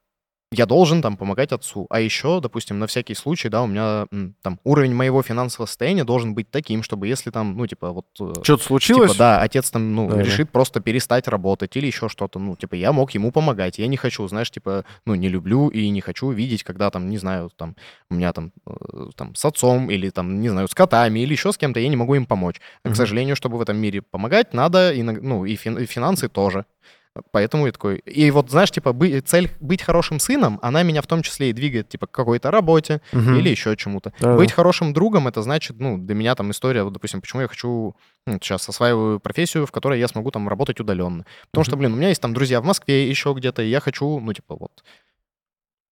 я должен там помогать отцу. А еще, допустим, на всякий случай, да, у меня там уровень моего финансового состояния должен быть таким, чтобы если там, ну, типа, вот... э, Что-то случилось? Типа, да, отец там, ну, Да-да. решит просто перестать работать или еще что-то. Ну, типа, я мог ему помогать. Я не хочу, знаешь, типа, ну, не люблю и не хочу видеть, когда там, не знаю, там, у меня там, э, там, с отцом или там, не знаю, с котами или еще с кем-то, я не могу им помочь. Мгм. к сожалению, чтобы в этом мире помогать, надо, и, ну, и, фин- и финансы тоже. Поэтому я такой... И вот, знаешь, типа, бы- цель быть хорошим сыном, она меня в том числе и двигает, типа, к какой-то работе, Мгм. или еще чему-то. Да-да. Быть хорошим другом, это значит, ну, для меня там история, вот, допустим, почему я хочу, ну, сейчас осваиваю профессию, в которой я смогу там работать удаленно. Потому что, Мгм. блин, у меня есть там друзья в Москве еще где-то, и я хочу, ну, типа, вот,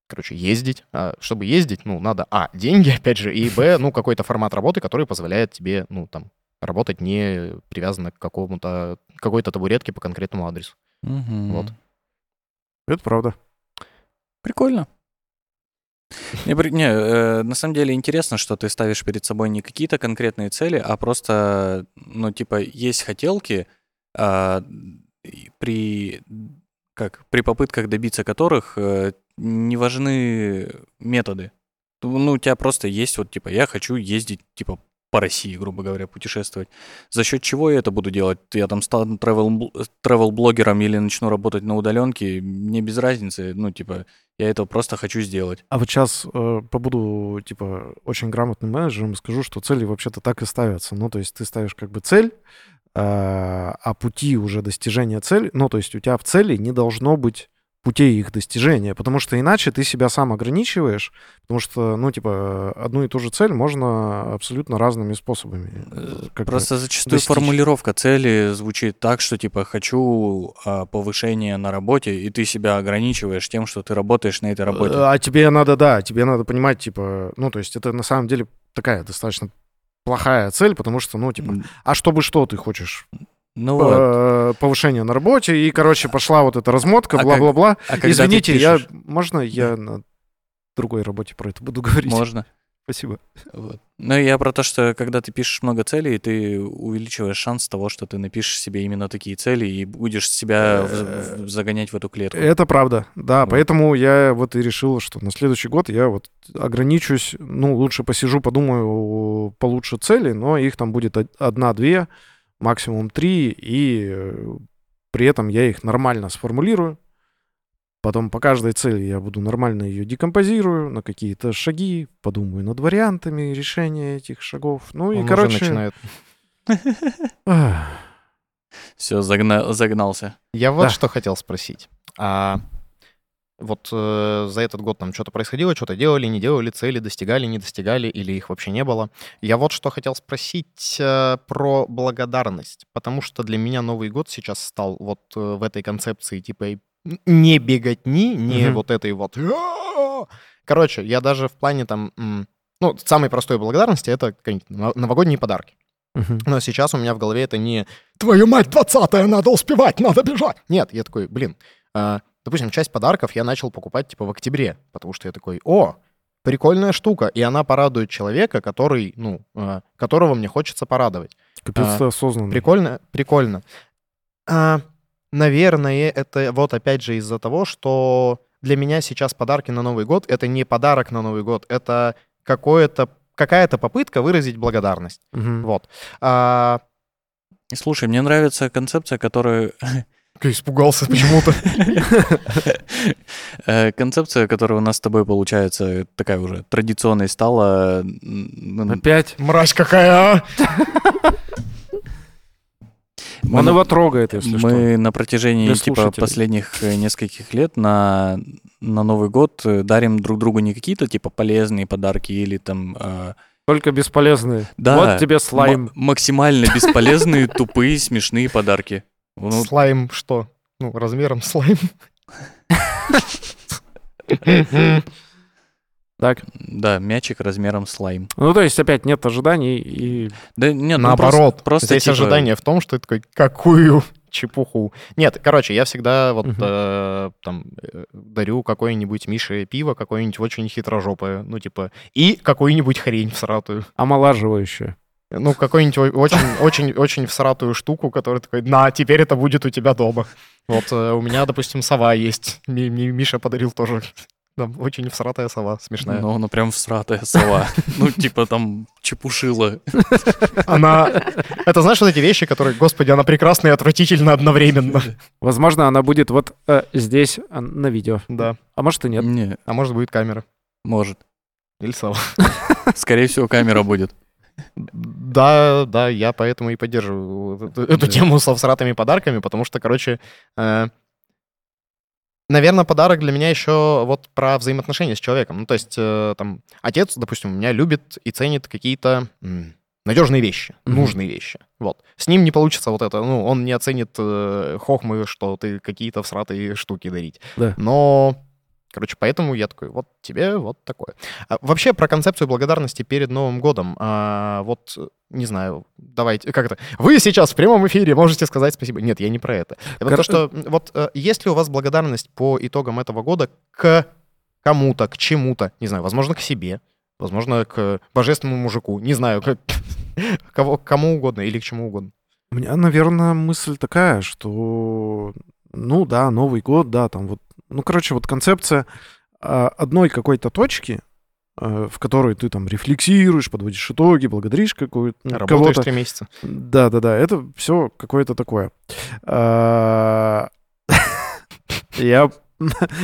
короче, ездить. А чтобы ездить, ну, надо, а, деньги, опять же, и, б, ну, какой-то формат работы, который позволяет тебе, ну, там, работать не привязанно к какому-то, какой-то табуретке по конкретному адресу. Мгм. Вот. Это правда. Прикольно. Не, не, э, на самом деле интересно, что ты ставишь перед собой не какие-то конкретные цели, а просто, ну, типа, есть хотелки, и при, как, при попытках добиться которых э, не важны методы. Ну, у тебя просто есть вот, типа, я хочу ездить, типа, по России, грубо говоря, путешествовать. За счет чего я это буду делать? Я там стану travel-блогером или начну работать на удаленке, мне без разницы. Ну, типа, я это просто хочу сделать. А вот сейчас э, побуду, типа, очень грамотным менеджером и скажу, что цели вообще-то так и ставятся. Ну, то есть ты ставишь как бы цель, э, а пути уже достижения цели, ну, то есть у тебя в цели не должно быть путей их достижения, потому что иначе ты себя сам ограничиваешь, потому что, ну, типа, одну и ту же цель можно абсолютно разными способами. э, бы Просто зачастую достичь. формулировка цели звучит так, что типа хочу а, повышения на работе, и ты себя ограничиваешь тем, что ты работаешь на этой работе. А тебе надо, да, тебе надо понимать, типа, ну, то есть это на самом деле такая достаточно плохая цель, потому что, ну, типа, а чтобы что ты хочешь? Ну вот. Э, Повышение на работе, и, короче, пошла вот эта размотка, А как- бла-бла-бла. А ты Извините, я, можно я на другой работе про это буду говорить? Можно. Спасибо. Вот. Ну, я про то, что когда ты пишешь много целей, ты увеличиваешь шанс того, что ты напишешь себе именно такие цели и будешь себя в- в- загонять в эту клетку. Это правда, да, Вот. поэтому я вот и решил, что на следующий год я вот ограничусь, ну, лучше посижу, подумаю получше цели, но их там будет од- одна-две, максимум три, и э, при этом я их нормально сформулирую. Потом по каждой цели я буду нормально ее декомпозирую на какие-то шаги, подумаю над вариантами решения этих шагов. Ну Он и, уже короче... начинает. Все, загнался. Я вот Да. что хотел спросить. А вот э, за этот год там что-то происходило, что-то делали, не делали, цели достигали, не достигали, или их вообще не было. Я вот что хотел спросить э, про благодарность, потому что для меня Новый год сейчас стал вот э, в этой концепции типа не беготни, не Мгм. вот этой вот... Короче, я даже в плане там... Ну, самой простой благодарности — это новогодние подарки. мгм. Но сейчас у меня в голове это не «Твою мать, 20 надо успевать, надо бежать!» Нет, я такой, блин, а, допустим, часть подарков я начал покупать типа в октябре, потому что я такой «О, прикольная штука!» И она порадует человека, который, ну, а, которого мне хочется порадовать. Капец А, ты осознанный. Прикольно, прикольно. А, наверное, это вот опять же из-за того, что для меня сейчас подарки на Новый год — это не подарок на Новый год, это какое-то какая-то попытка выразить благодарность. Мгм. Вот. А, Слушай, мне нравится концепция, которую... испугался почему-то. э, Концепция, которая у нас с тобой получается такая уже традиционной стала. Опять? Мразь какая, а! Мы Он на- его трогает, если что. Мы на протяжении Для типа слушателей. последних э, нескольких лет на, на Новый год э, дарим друг другу не какие-то типа полезные подарки или там э, Только бесполезные. Да. Вот тебе слайм. м- максимально бесполезные, тупые, смешные подарки. Ну, Слайм что? Ну, размером слайм. Так. да, мячик размером слайм. Ну, то есть опять нет ожиданий и... Да нет, ну, Наоборот. просто, просто Здесь типа, ожидание в том, что ты такой, какую чепуху. Нет, короче, я всегда вот Мгм. э, там э, дарю какое-нибудь Мише пиво, какое-нибудь очень хитрожопое, ну, типа, и какую-нибудь хрень всратую. омолаживающее. Ну, какую-нибудь о- очень, очень, очень всратую штуку, которая такой, на, теперь это будет у тебя дома. Вот э, у меня, допустим, сова есть. Ми- ми- Миша подарил тоже там, очень всратая сова, смешная. Ну, она прям всратая сова. Ну, типа там чепушила. Она... Это знаешь вот эти вещи, которые, господи, она прекрасна и отвратительна одновременно. Возможно, она будет вот э, здесь а, на видео. Да. А может и нет. Не, А может, будет камера. может. Или сова. Скорее всего, камера будет. Да, да, я поэтому и поддерживаю эту, тему со всратыми подарками, потому что, короче, наверное, подарок для меня еще вот про взаимоотношения с человеком. Ну, то есть, э, там, отец, допустим, меня любит и ценит какие-то надежные вещи, нужные вещи. Вот. С ним не получится вот это, ну, он не оценит э, хохмы, что ты какие-то всратые штуки дарить. Да. Но, короче, поэтому я такой, вот тебе вот такое. А вообще про концепцию благодарности перед Новым годом. А, вот, не знаю, давайте, как это? Вы сейчас в прямом эфире можете сказать спасибо. Нет, я не про это. Это Кор- то, что вот э, есть ли у вас благодарность по итогам этого года к кому-то, к чему-то, не знаю, возможно, к себе, возможно, к божественному мужику, не знаю, к кого, к кому угодно или к чему угодно. У меня, наверное, мысль такая, что, ну да, Новый год, да, там вот, ну, короче, вот концепция а, одной какой-то точки, а, в которой ты там рефлексируешь, подводишь итоги, благодаришь какую-то Работаешь три месяца. Да, да, да, это все какое-то такое. А, Я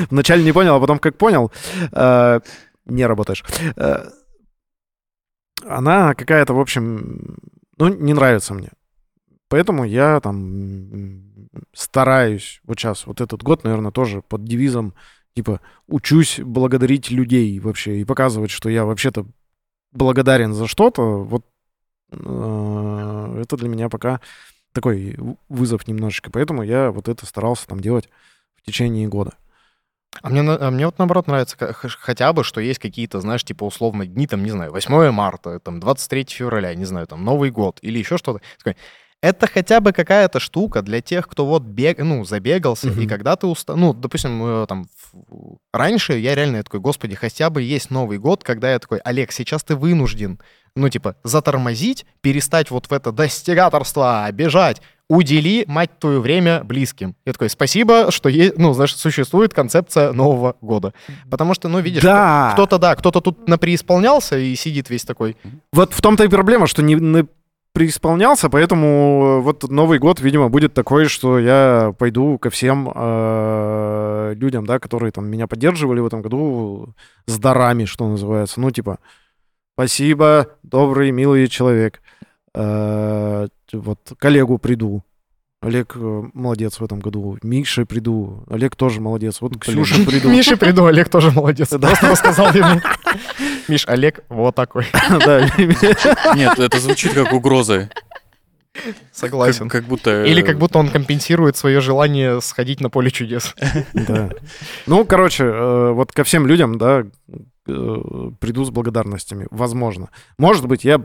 вначале не понял, а потом как понял, не работаешь. Она какая-то, в общем, ну, не нравится мне. Поэтому я там стараюсь вот сейчас, вот этот год, наверное, тоже под девизом, типа, учусь благодарить людей вообще и показывать, что я вообще-то благодарен за что-то, вот э, это для меня пока такой вызов немножечко. Поэтому я вот это старался там делать в течение года. А мне, а мне вот наоборот нравится хотя бы, что есть какие-то, знаешь, типа условно дни, там, не знаю, 8 марта, там, 23 февраля, не знаю, там, Новый год или еще что-то это хотя бы какая-то штука для тех, кто вот бег, ну, забегался, mm-hmm. и когда ты устал, ну, допустим, э, там, раньше я реально такой, господи, хотя бы есть Новый год, когда я такой, Олег, сейчас ты вынужден, ну, типа, затормозить, перестать вот в это достигаторство бежать, удели, мать твою, время близким. Я такой, спасибо, что есть, ну, знаешь, существует концепция Нового года. Потому что, ну, видишь, да. кто-то, да, кто-то тут напреисполнялся и сидит весь такой. Вот в том-то и проблема, что не, преисполнялся, поэтому э, вот Новый год, видимо, будет такой, что я пойду ко всем э, людям, да, которые там меня поддерживали в этом году с дарами, что называется. Ну, типа, спасибо, добрый, милый человек. Э, вот коллегу приду, Олег э, молодец в этом году. Миша приду. Олег тоже молодец. Вот Ксюша приду. Миша приду, Олег тоже молодец. Просто рассказал ему. Миш, Олег вот такой. Нет, это звучит как угроза. Согласен. Как, как будто... Или как будто он компенсирует свое желание сходить на поле чудес. Да. Ну, короче, э, вот ко всем людям, да, э, приду с благодарностями. Возможно. Может быть, я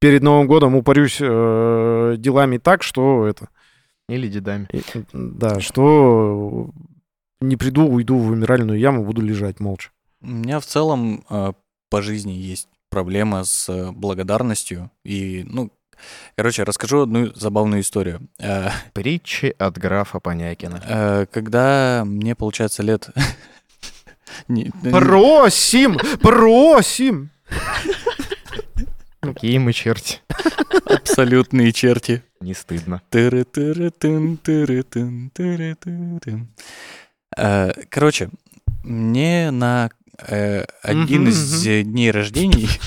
перед Новым годом упарюсь э, делами так, что это... Или дедами. Да, что не приду, уйду в умиральную яму, буду лежать молча. У меня в целом э, по жизни есть проблема с э, благодарностью. И, ну, короче, расскажу одну забавную историю. Э, Притчи от графа Понякина. Когда мне, получается, лет... Просим! Просим! Какие мы черти. Абсолютные черти. Не стыдно. Короче, мне на один из дней рождений...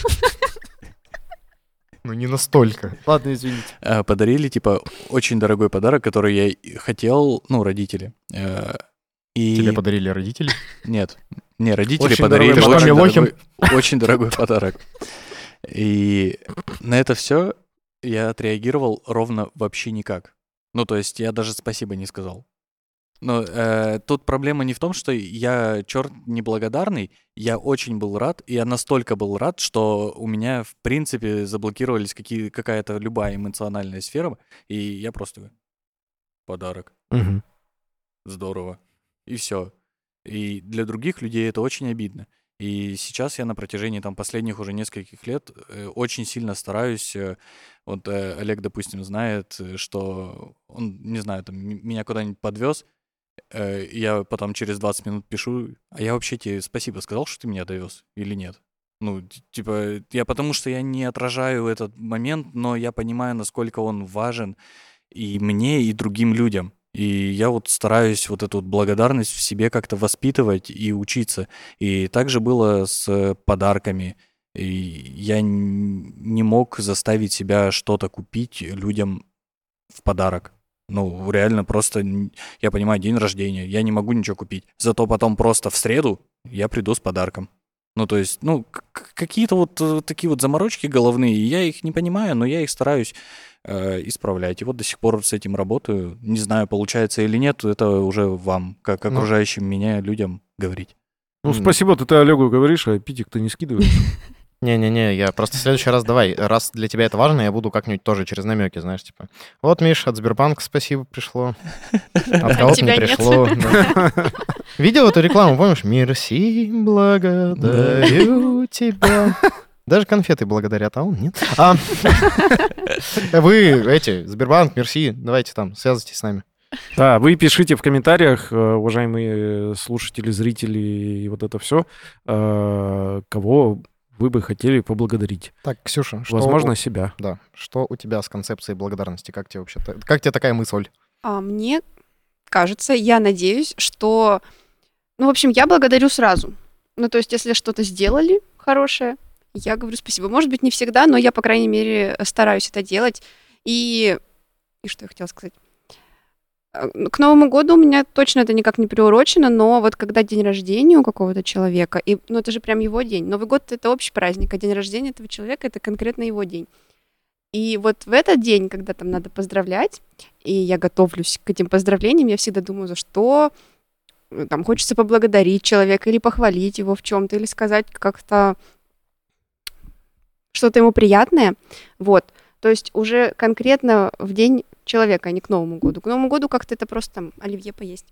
Ну, не настолько. Ладно, извините. Э, подарили, типа, очень дорогой подарок, который я хотел, ну, родители. И... Тебе подарили родители? Нет. Не, родители очень подарили очень дорогой, очень дорогой подарок. И на это все я отреагировал ровно вообще никак. Ну, то есть я даже спасибо не сказал. Но э, тут проблема не в том, что я черт неблагодарный, я очень был рад, и я настолько был рад, что у меня, в принципе, заблокировались какие, какая-то любая эмоциональная сфера, и я просто подарок. Угу. Здорово. И все. И для других людей это очень обидно. И сейчас я на протяжении там последних уже нескольких лет э, очень сильно стараюсь. Э, вот э, Олег, допустим, знает, что он, не знаю, там меня куда-нибудь подвез, я потом через 20 минут пишу, а я вообще тебе спасибо сказал, что ты меня довез или нет? Ну, типа, я потому что я не отражаю этот момент, но я понимаю, насколько он важен и мне, и другим людям. И я вот стараюсь вот эту вот благодарность в себе как-то воспитывать и учиться. И также было с подарками. И я не мог заставить себя что-то купить людям в подарок. Ну, реально просто, я понимаю, день рождения, я не могу ничего купить. Зато потом просто в среду я приду с подарком. Ну, то есть, ну, какие-то вот э, такие вот заморочки головные, я их не понимаю, но я их стараюсь э, исправлять. И вот до сих пор с этим работаю. Не знаю, получается или нет, это уже вам, как ну. окружающим ну. меня людям, говорить. Ну, спасибо, ты, ты Олегу говоришь, а Питик ты не скидываешь. Не-не-не, я просто в следующий раз давай, раз для тебя это важно, я буду как-нибудь тоже через намеки, знаешь, типа. Вот, Миш, от Сбербанка спасибо пришло. От кого-то не пришло. Видел эту рекламу, помнишь? Мерси, благодарю тебя. Даже конфеты благодарят, а он нет. А, вы, эти, Сбербанк, Мерси, давайте там, связывайтесь с нами. Да, вы пишите в комментариях, э, уважаемые слушатели, зрители и вот это все, э, кого вы бы хотели поблагодарить? Так, Ксюша, что... Возможно, себя. Да. Что у тебя с концепцией благодарности? Как тебе вообще... Как тебе такая мысль? А, мне кажется, я надеюсь, что... Ну, в общем, я благодарю сразу. Ну, то есть, если что-то сделали хорошее, я говорю спасибо. Может быть, не всегда, но я, по крайней мере, стараюсь это делать. И... И что я хотела сказать? Э, ну, К Новому году у меня точно это никак не приурочено, но вот когда день рождения у какого-то человека, и, ну это же прям его день. Новый год это общий праздник, а день рождения этого человека это конкретно его день. И вот в этот день, когда там надо поздравлять, и я готовлюсь к этим поздравлениям, я всегда думаю, за что э, там хочется поблагодарить человека или похвалить его в чем-то, или сказать как-то что-то ему приятное. Вот. То есть уже конкретно в день человека, а не к Новому году. К Новому году как-то это просто там оливье поесть.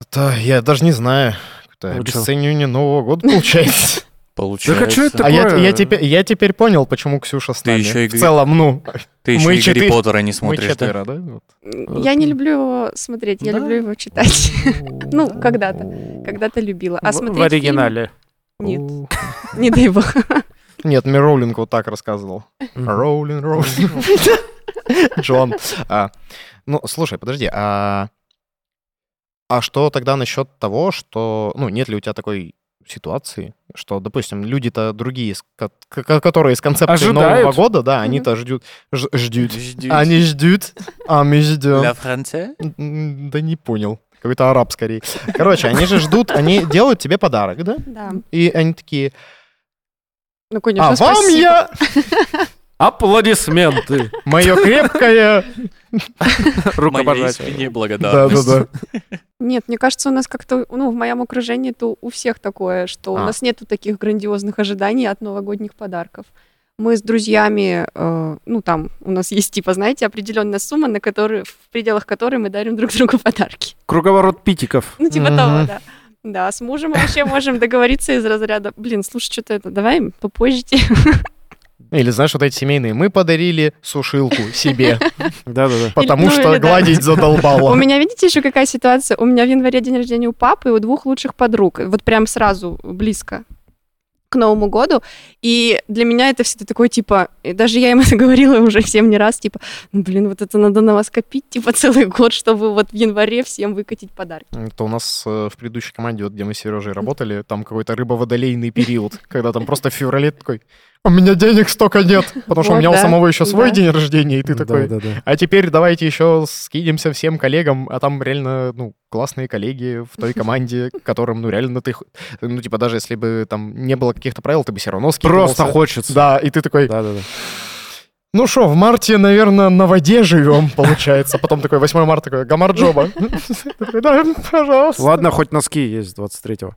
Это я даже не знаю. Ну, обесценивание Нового года получается. Получается. Так а чё это А я, я, теперь, я теперь понял, почему Ксюша с Ты нами. ещё и В целом, ну, Ты еще Мы и Гарри четыре- Поттера не мы смотришь, да? четверо, да? Вот. Я не люблю его смотреть, я Да? люблю его читать. Ну, когда-то. Когда-то любила. А В- смотреть в оригинале. фильм- Нет, не дай бог. Нет, мне Роулинг вот так рассказывал. Роулинг, Роулинг. Джон. А, Ну, слушай, подожди, а... А что тогда насчет того, что... Ну, нет ли у тебя такой ситуации, что, допустим, люди-то другие, которые с концепцией Ожидают. Нового года, да, они-то ждут... ж- Ждут. Ждут. Они ждут, а мы ждем. Ля Франция? М, Да не понял. Какой-то араб скорее. Короче, они же ждут, они делают тебе подарок, да? Да. И они такие, Ну, конечно, а вам спасибо. я, Аплодисменты. мое крепкое... Рукопожатие. искренняя благодарность. Да-да-да. Нет, мне кажется, у нас как-то, ну, в моем окружении то у всех такое, что у А. нас нету таких грандиозных ожиданий от новогодних подарков. Мы с друзьями, э, ну, там у нас есть, типа, знаете, определенная сумма, на которой, в пределах которой мы дарим друг другу подарки. Круговорот питиков. Ну, типа Мгм. того, да. Да, с мужем вообще можем договориться из разряда, блин, слушай, что-то это, давай попозже. Или знаешь, вот эти семейные, мы подарили сушилку себе, Да-да-да. потому ну, что гладить задолбало. У меня, видите, еще какая ситуация? У меня в январе день рождения у папы и у двух лучших подруг. Вот прям сразу, близко к Новому году. И для меня это всегда такое, типа, и даже я им это говорила уже всем не раз, типа, ну, блин, вот это надо на вас копить, типа, целый год, чтобы вот в январе всем выкатить подарки. Это у нас э, в предыдущей команде, вот, где мы с Сережей работали, там какой-то рыбоводолейный период, когда там просто в феврале такой, у меня денег столько нет, потому что у Вот, меня у да, самого еще свой да. день рождения, и ты такой, Да-да-да. а теперь давайте еще скинемся всем коллегам, а там реально, ну, классные коллеги в той команде, которым, ну, реально ты, ну, типа, даже если бы там не было каких-то правил, ты бы все равно скидывался. Просто хочется. Да, и ты такой, Да-да-да. ну что, в марте, наверное, на воде живем, получается. Потом такой 8 марта такой, гамарджоба. Да, пожалуйста. Ладно, хоть носки есть 23-го.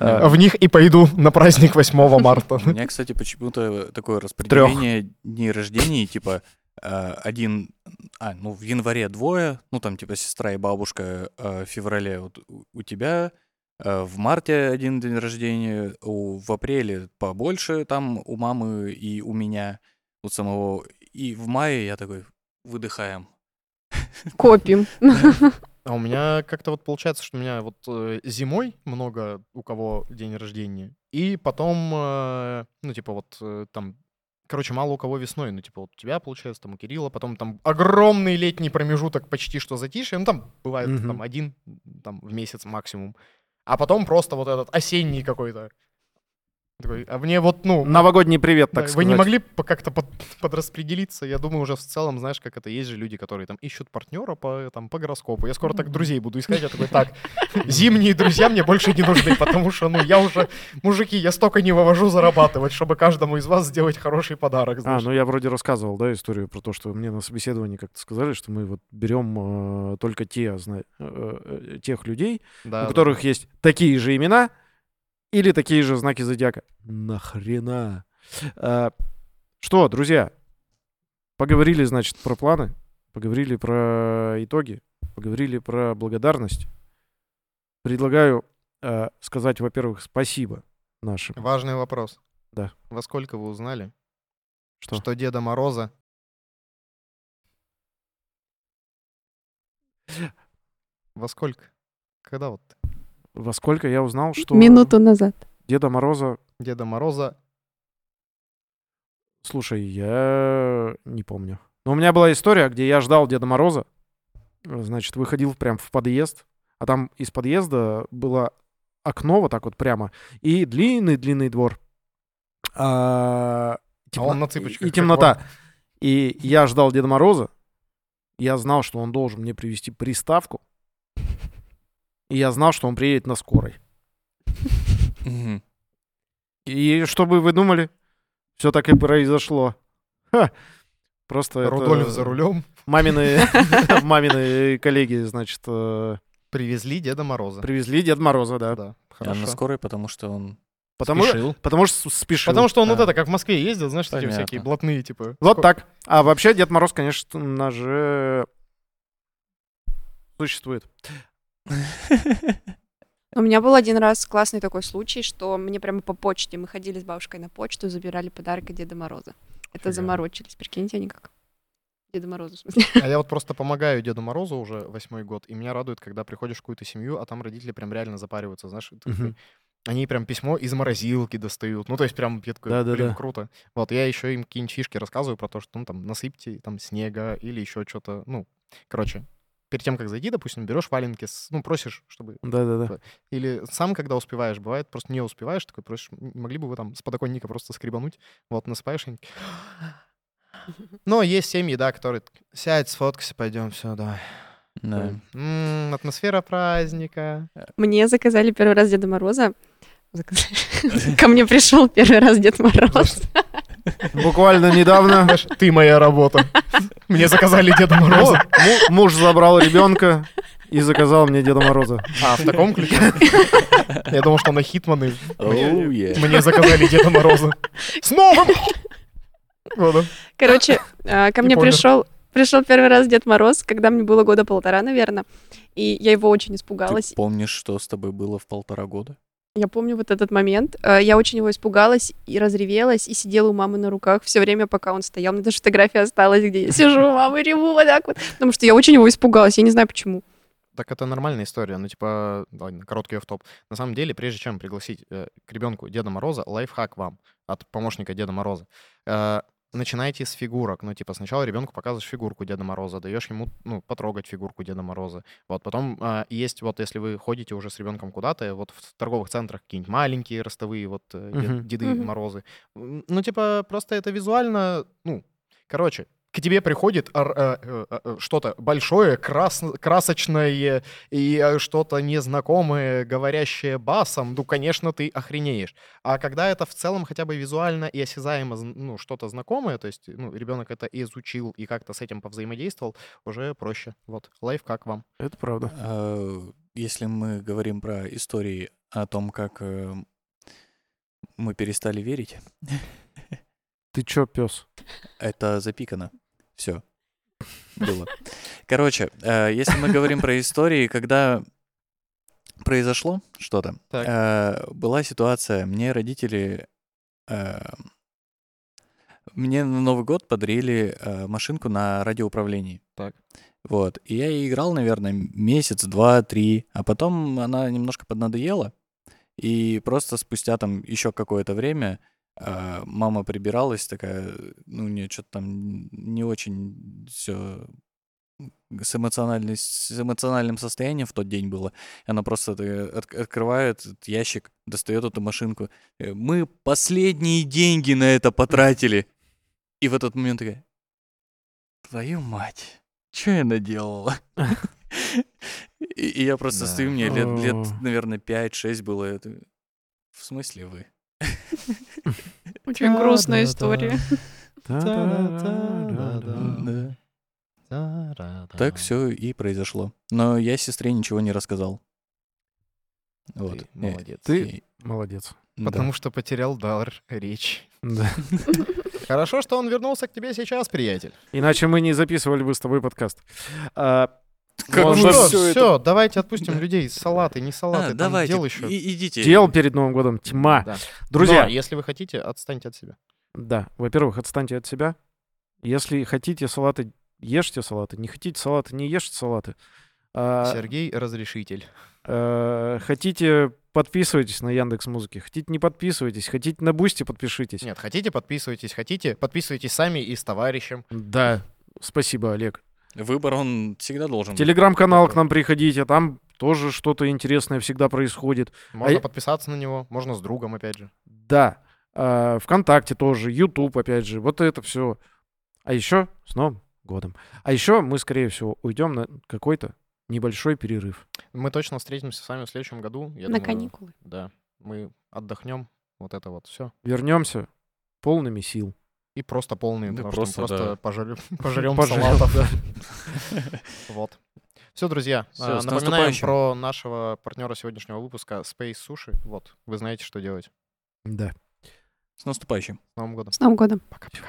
А В них и пойду на праздник 8 марта. У меня, кстати, почему-то такое распределение дней рождений, типа э, один, а, ну, в январе двое, ну, там, типа, сестра и бабушка, э, в феврале вот у- тебя, в марте один день рождения, у, в апреле побольше, там, у мамы и у меня, у самого, и в мае я такой, выдыхаем. Копим. А у меня как-то вот получается, что у меня вот э, зимой много у кого день рождения, и потом, э, ну, типа вот э, там, короче, мало у кого весной, ну, типа вот у тебя, получается, там у Кирилла, потом там огромный летний промежуток почти что затишье, ну, там бывает Мгм. там один там в месяц максимум, а потом просто вот этот осенний какой-то. Такой, а мне вот, ну, Новогодний привет, Да, так Вы не сказать. могли по- как-то под- подраспределиться? Я думаю, уже в целом, знаешь, как это есть же люди, которые там ищут партнера по, там, по гороскопу. Я скоро так друзей буду искать. Я такой, так, зимние друзья мне больше не нужны, потому что, ну, я уже, мужики, я столько не вывожу зарабатывать, чтобы каждому из вас сделать хороший подарок, А, знаешь. ну я вроде рассказывал, да, историю про то, что мне на собеседовании как-то сказали, что мы вот берем э, только те, зна- э, э, тех людей, Да, у да. которых есть такие же имена или такие же знаки зодиака. Нахрена? А, что, друзья, поговорили, значит, про планы, поговорили про итоги, поговорили про благодарность. Предлагаю э, сказать, во-первых, спасибо нашим. Важный вопрос. Да. Во сколько вы узнали, Что? что Деда Мороза... Во сколько? Когда вот Во сколько я узнал, что Минуту назад. Деда Мороза Деда Мороза... Слушай, я не помню. Но у меня была история, где я ждал Деда Мороза. Значит, выходил прям в подъезд, а там из подъезда было окно вот так вот прямо и длинный-длинный двор. А, А он на цыпочках И темнота. И я ждал Деда Мороза. Я знал, что он должен мне привезти приставку. И я знал, что он приедет на скорой. И что бы вы думали? Все так и произошло. Ха. Просто это Рудольф за рулем. Мамины, мамины коллеги, значит, э, Привезли Деда Мороза. привезли Деда Мороза, да. Да, А хорошо. на скорой, потому что он Потому, спешил. потому что спешил. Потому что он вот Да. это, как в Москве ездил, знаешь, эти Понятно. всякие блатные, типа. Вот Ско- так. А вообще Дед Мороз, конечно же, существует. У меня был один раз классный такой случай, что мне прямо по почте, мы ходили с бабушкой на почту, забирали подарок от Деда Мороза. Это Фига. заморочились, прикиньте, они как. Деда Морозу, в смысле. А я вот просто помогаю Деду Морозу уже восьмой год, и меня радует, когда приходишь в какую-то семью, а там родители прям реально запариваются, знаешь, Мгм. они прям письмо из морозилки достают. Ну, то есть прям я такой, Да-да-да. блин, круто. Вот, я еще им какие-нибудь фишки рассказываю про то, что, ну, там, насыпьте там снега или еще что-то, ну, короче, перед тем, как зайти, допустим, берешь валенки, с- ну, просишь, чтобы... Да-да-да. Или сам, когда успеваешь, бывает, просто не успеваешь, такой просишь, «М, не могли бы вы там с подоконника просто скребануть, вот, насыпаешь, и но есть семьи, да, которые сядь, сфоткайся, пойдем, все, давай. Да. М, атмосфера праздника. Мне заказали первый раз Деда Мороза. Заказали. Ко мне пришел первый раз Дед Мороз. Буквально недавно ты моя работа. Мне заказали Деда Мороза. му- муж забрал ребенка и заказал мне Деда Мороза. А, в таком ключе? Я думал, что на Хитманы. Мне заказали Деда Мороза. С новым! годом! Короче, а, ко мне пришел пришел первый раз Дед Мороз, когда мне было года полтора, наверное. И я его очень испугалась. Ты помнишь, что с тобой было в полтора года? Я помню вот этот момент. Э, Я очень его испугалась и разревелась, и сидела у мамы на руках все время, пока он стоял. Меня даже фотография осталась, где я сижу у мамы, реву вот так вот. Потому что я очень его испугалась, я не знаю почему. Так это нормальная история, ну типа, ладно, короткий офф-топ. На самом деле, прежде чем пригласить э, к ребенку Деда Мороза, лайфхак вам от помощника Деда Мороза. Э, начинайте с фигурок. Ну, типа, сначала ребенку показываешь фигурку Деда Мороза, даешь ему, ну, потрогать фигурку Деда Мороза. Вот, потом а, есть, вот, если вы ходите уже с ребенком куда-то, вот в торговых центрах какие-нибудь маленькие ростовые вот э, Мгм. Деды Мгм. Морозы. Ну, типа, просто это визуально, ну, короче, к тебе приходит э, э, э, что-то большое, крас- красочное и что-то незнакомое, говорящее басом, ну, конечно, ты охренеешь. А когда это в целом хотя бы визуально и осязаемо, ну, что-то знакомое, то есть, ну, ребенок это изучил и как-то с этим повзаимодействовал, уже проще. Вот, лайф как вам. Это правда. А, Если мы говорим про истории о том, как мы перестали верить, Ты чё, пес? это запикано. Все. Было. Короче, э, если мы говорим про истории, когда произошло что-то, э, была ситуация, мне родители э, мне на Новый год подарили машинку на радиоуправлении. Так. Вот. И я ей играл, наверное, месяц, два, три. А потом она немножко поднадоела. И просто спустя там еще какое-то время э, мама прибиралась такая, ну, у нее что-то там не очень все с, эмоциональной, с эмоциональным состоянием в тот день было. Она просто от- открывает этот ящик, достает эту машинку. Э, Мы последние деньги на это потратили. И в этот момент такая, твою мать, что я наделала? И, я просто стою, мне лет, наверное, 5-6 было. В смысле вы? Очень грустная история. Так все и произошло. Но я сестре ничего не рассказал. Вот. Ты Э, молодец. Ты- Молодец. да. Потому что потерял дар речи. Да. Хорошо, что он вернулся к тебе сейчас, приятель. Иначе мы не записывали бы с тобой подкаст. А, Как бы все, всё это- все, давайте отпустим людей. Салаты, не салаты, А, там давайте, дел еще. и- идите. дел перед Новым годом тьма. Да. Друзья, Но если вы хотите, отстаньте от себя. да, во-первых, отстаньте от себя. Если хотите салаты, ешьте салаты. Не хотите салаты, не ешьте салаты. А, Сергей Разрешитель. э, хотите, подписывайтесь на Яндекс Музыки. Хотите, не подписывайтесь. Хотите, на Boosty подпишитесь. Нет, хотите, подписывайтесь. Хотите, подписывайтесь сами и с товарищем. Да, спасибо, Олег. Выбор, он всегда должен быть. Телеграм-канал к нам приходите, там тоже что-то интересное всегда происходит. Можно я- подписаться на него, можно с другом, опять же. Да, а, ВКонтакте тоже, Ютуб, опять же, вот это все. А еще с Новым годом. А еще мы, скорее всего, уйдем на какой-то небольшой перерыв. Мы точно встретимся с вами в следующем году. Я На думаю, каникулы. Да. Мы отдохнем. Вот это вот все. Вернемся полными сил. И просто полные, Да потому просто, что мы просто да. пожарем, пожарем Пожарем, салатов. Вот. Все, друзья, Всё, а, напоминаем про нашего партнера сегодняшнего выпуска Space Sushi. Вот, вы знаете, что делать. Да. С наступающим. С Новым годом. С Новым годом. Пока-пока.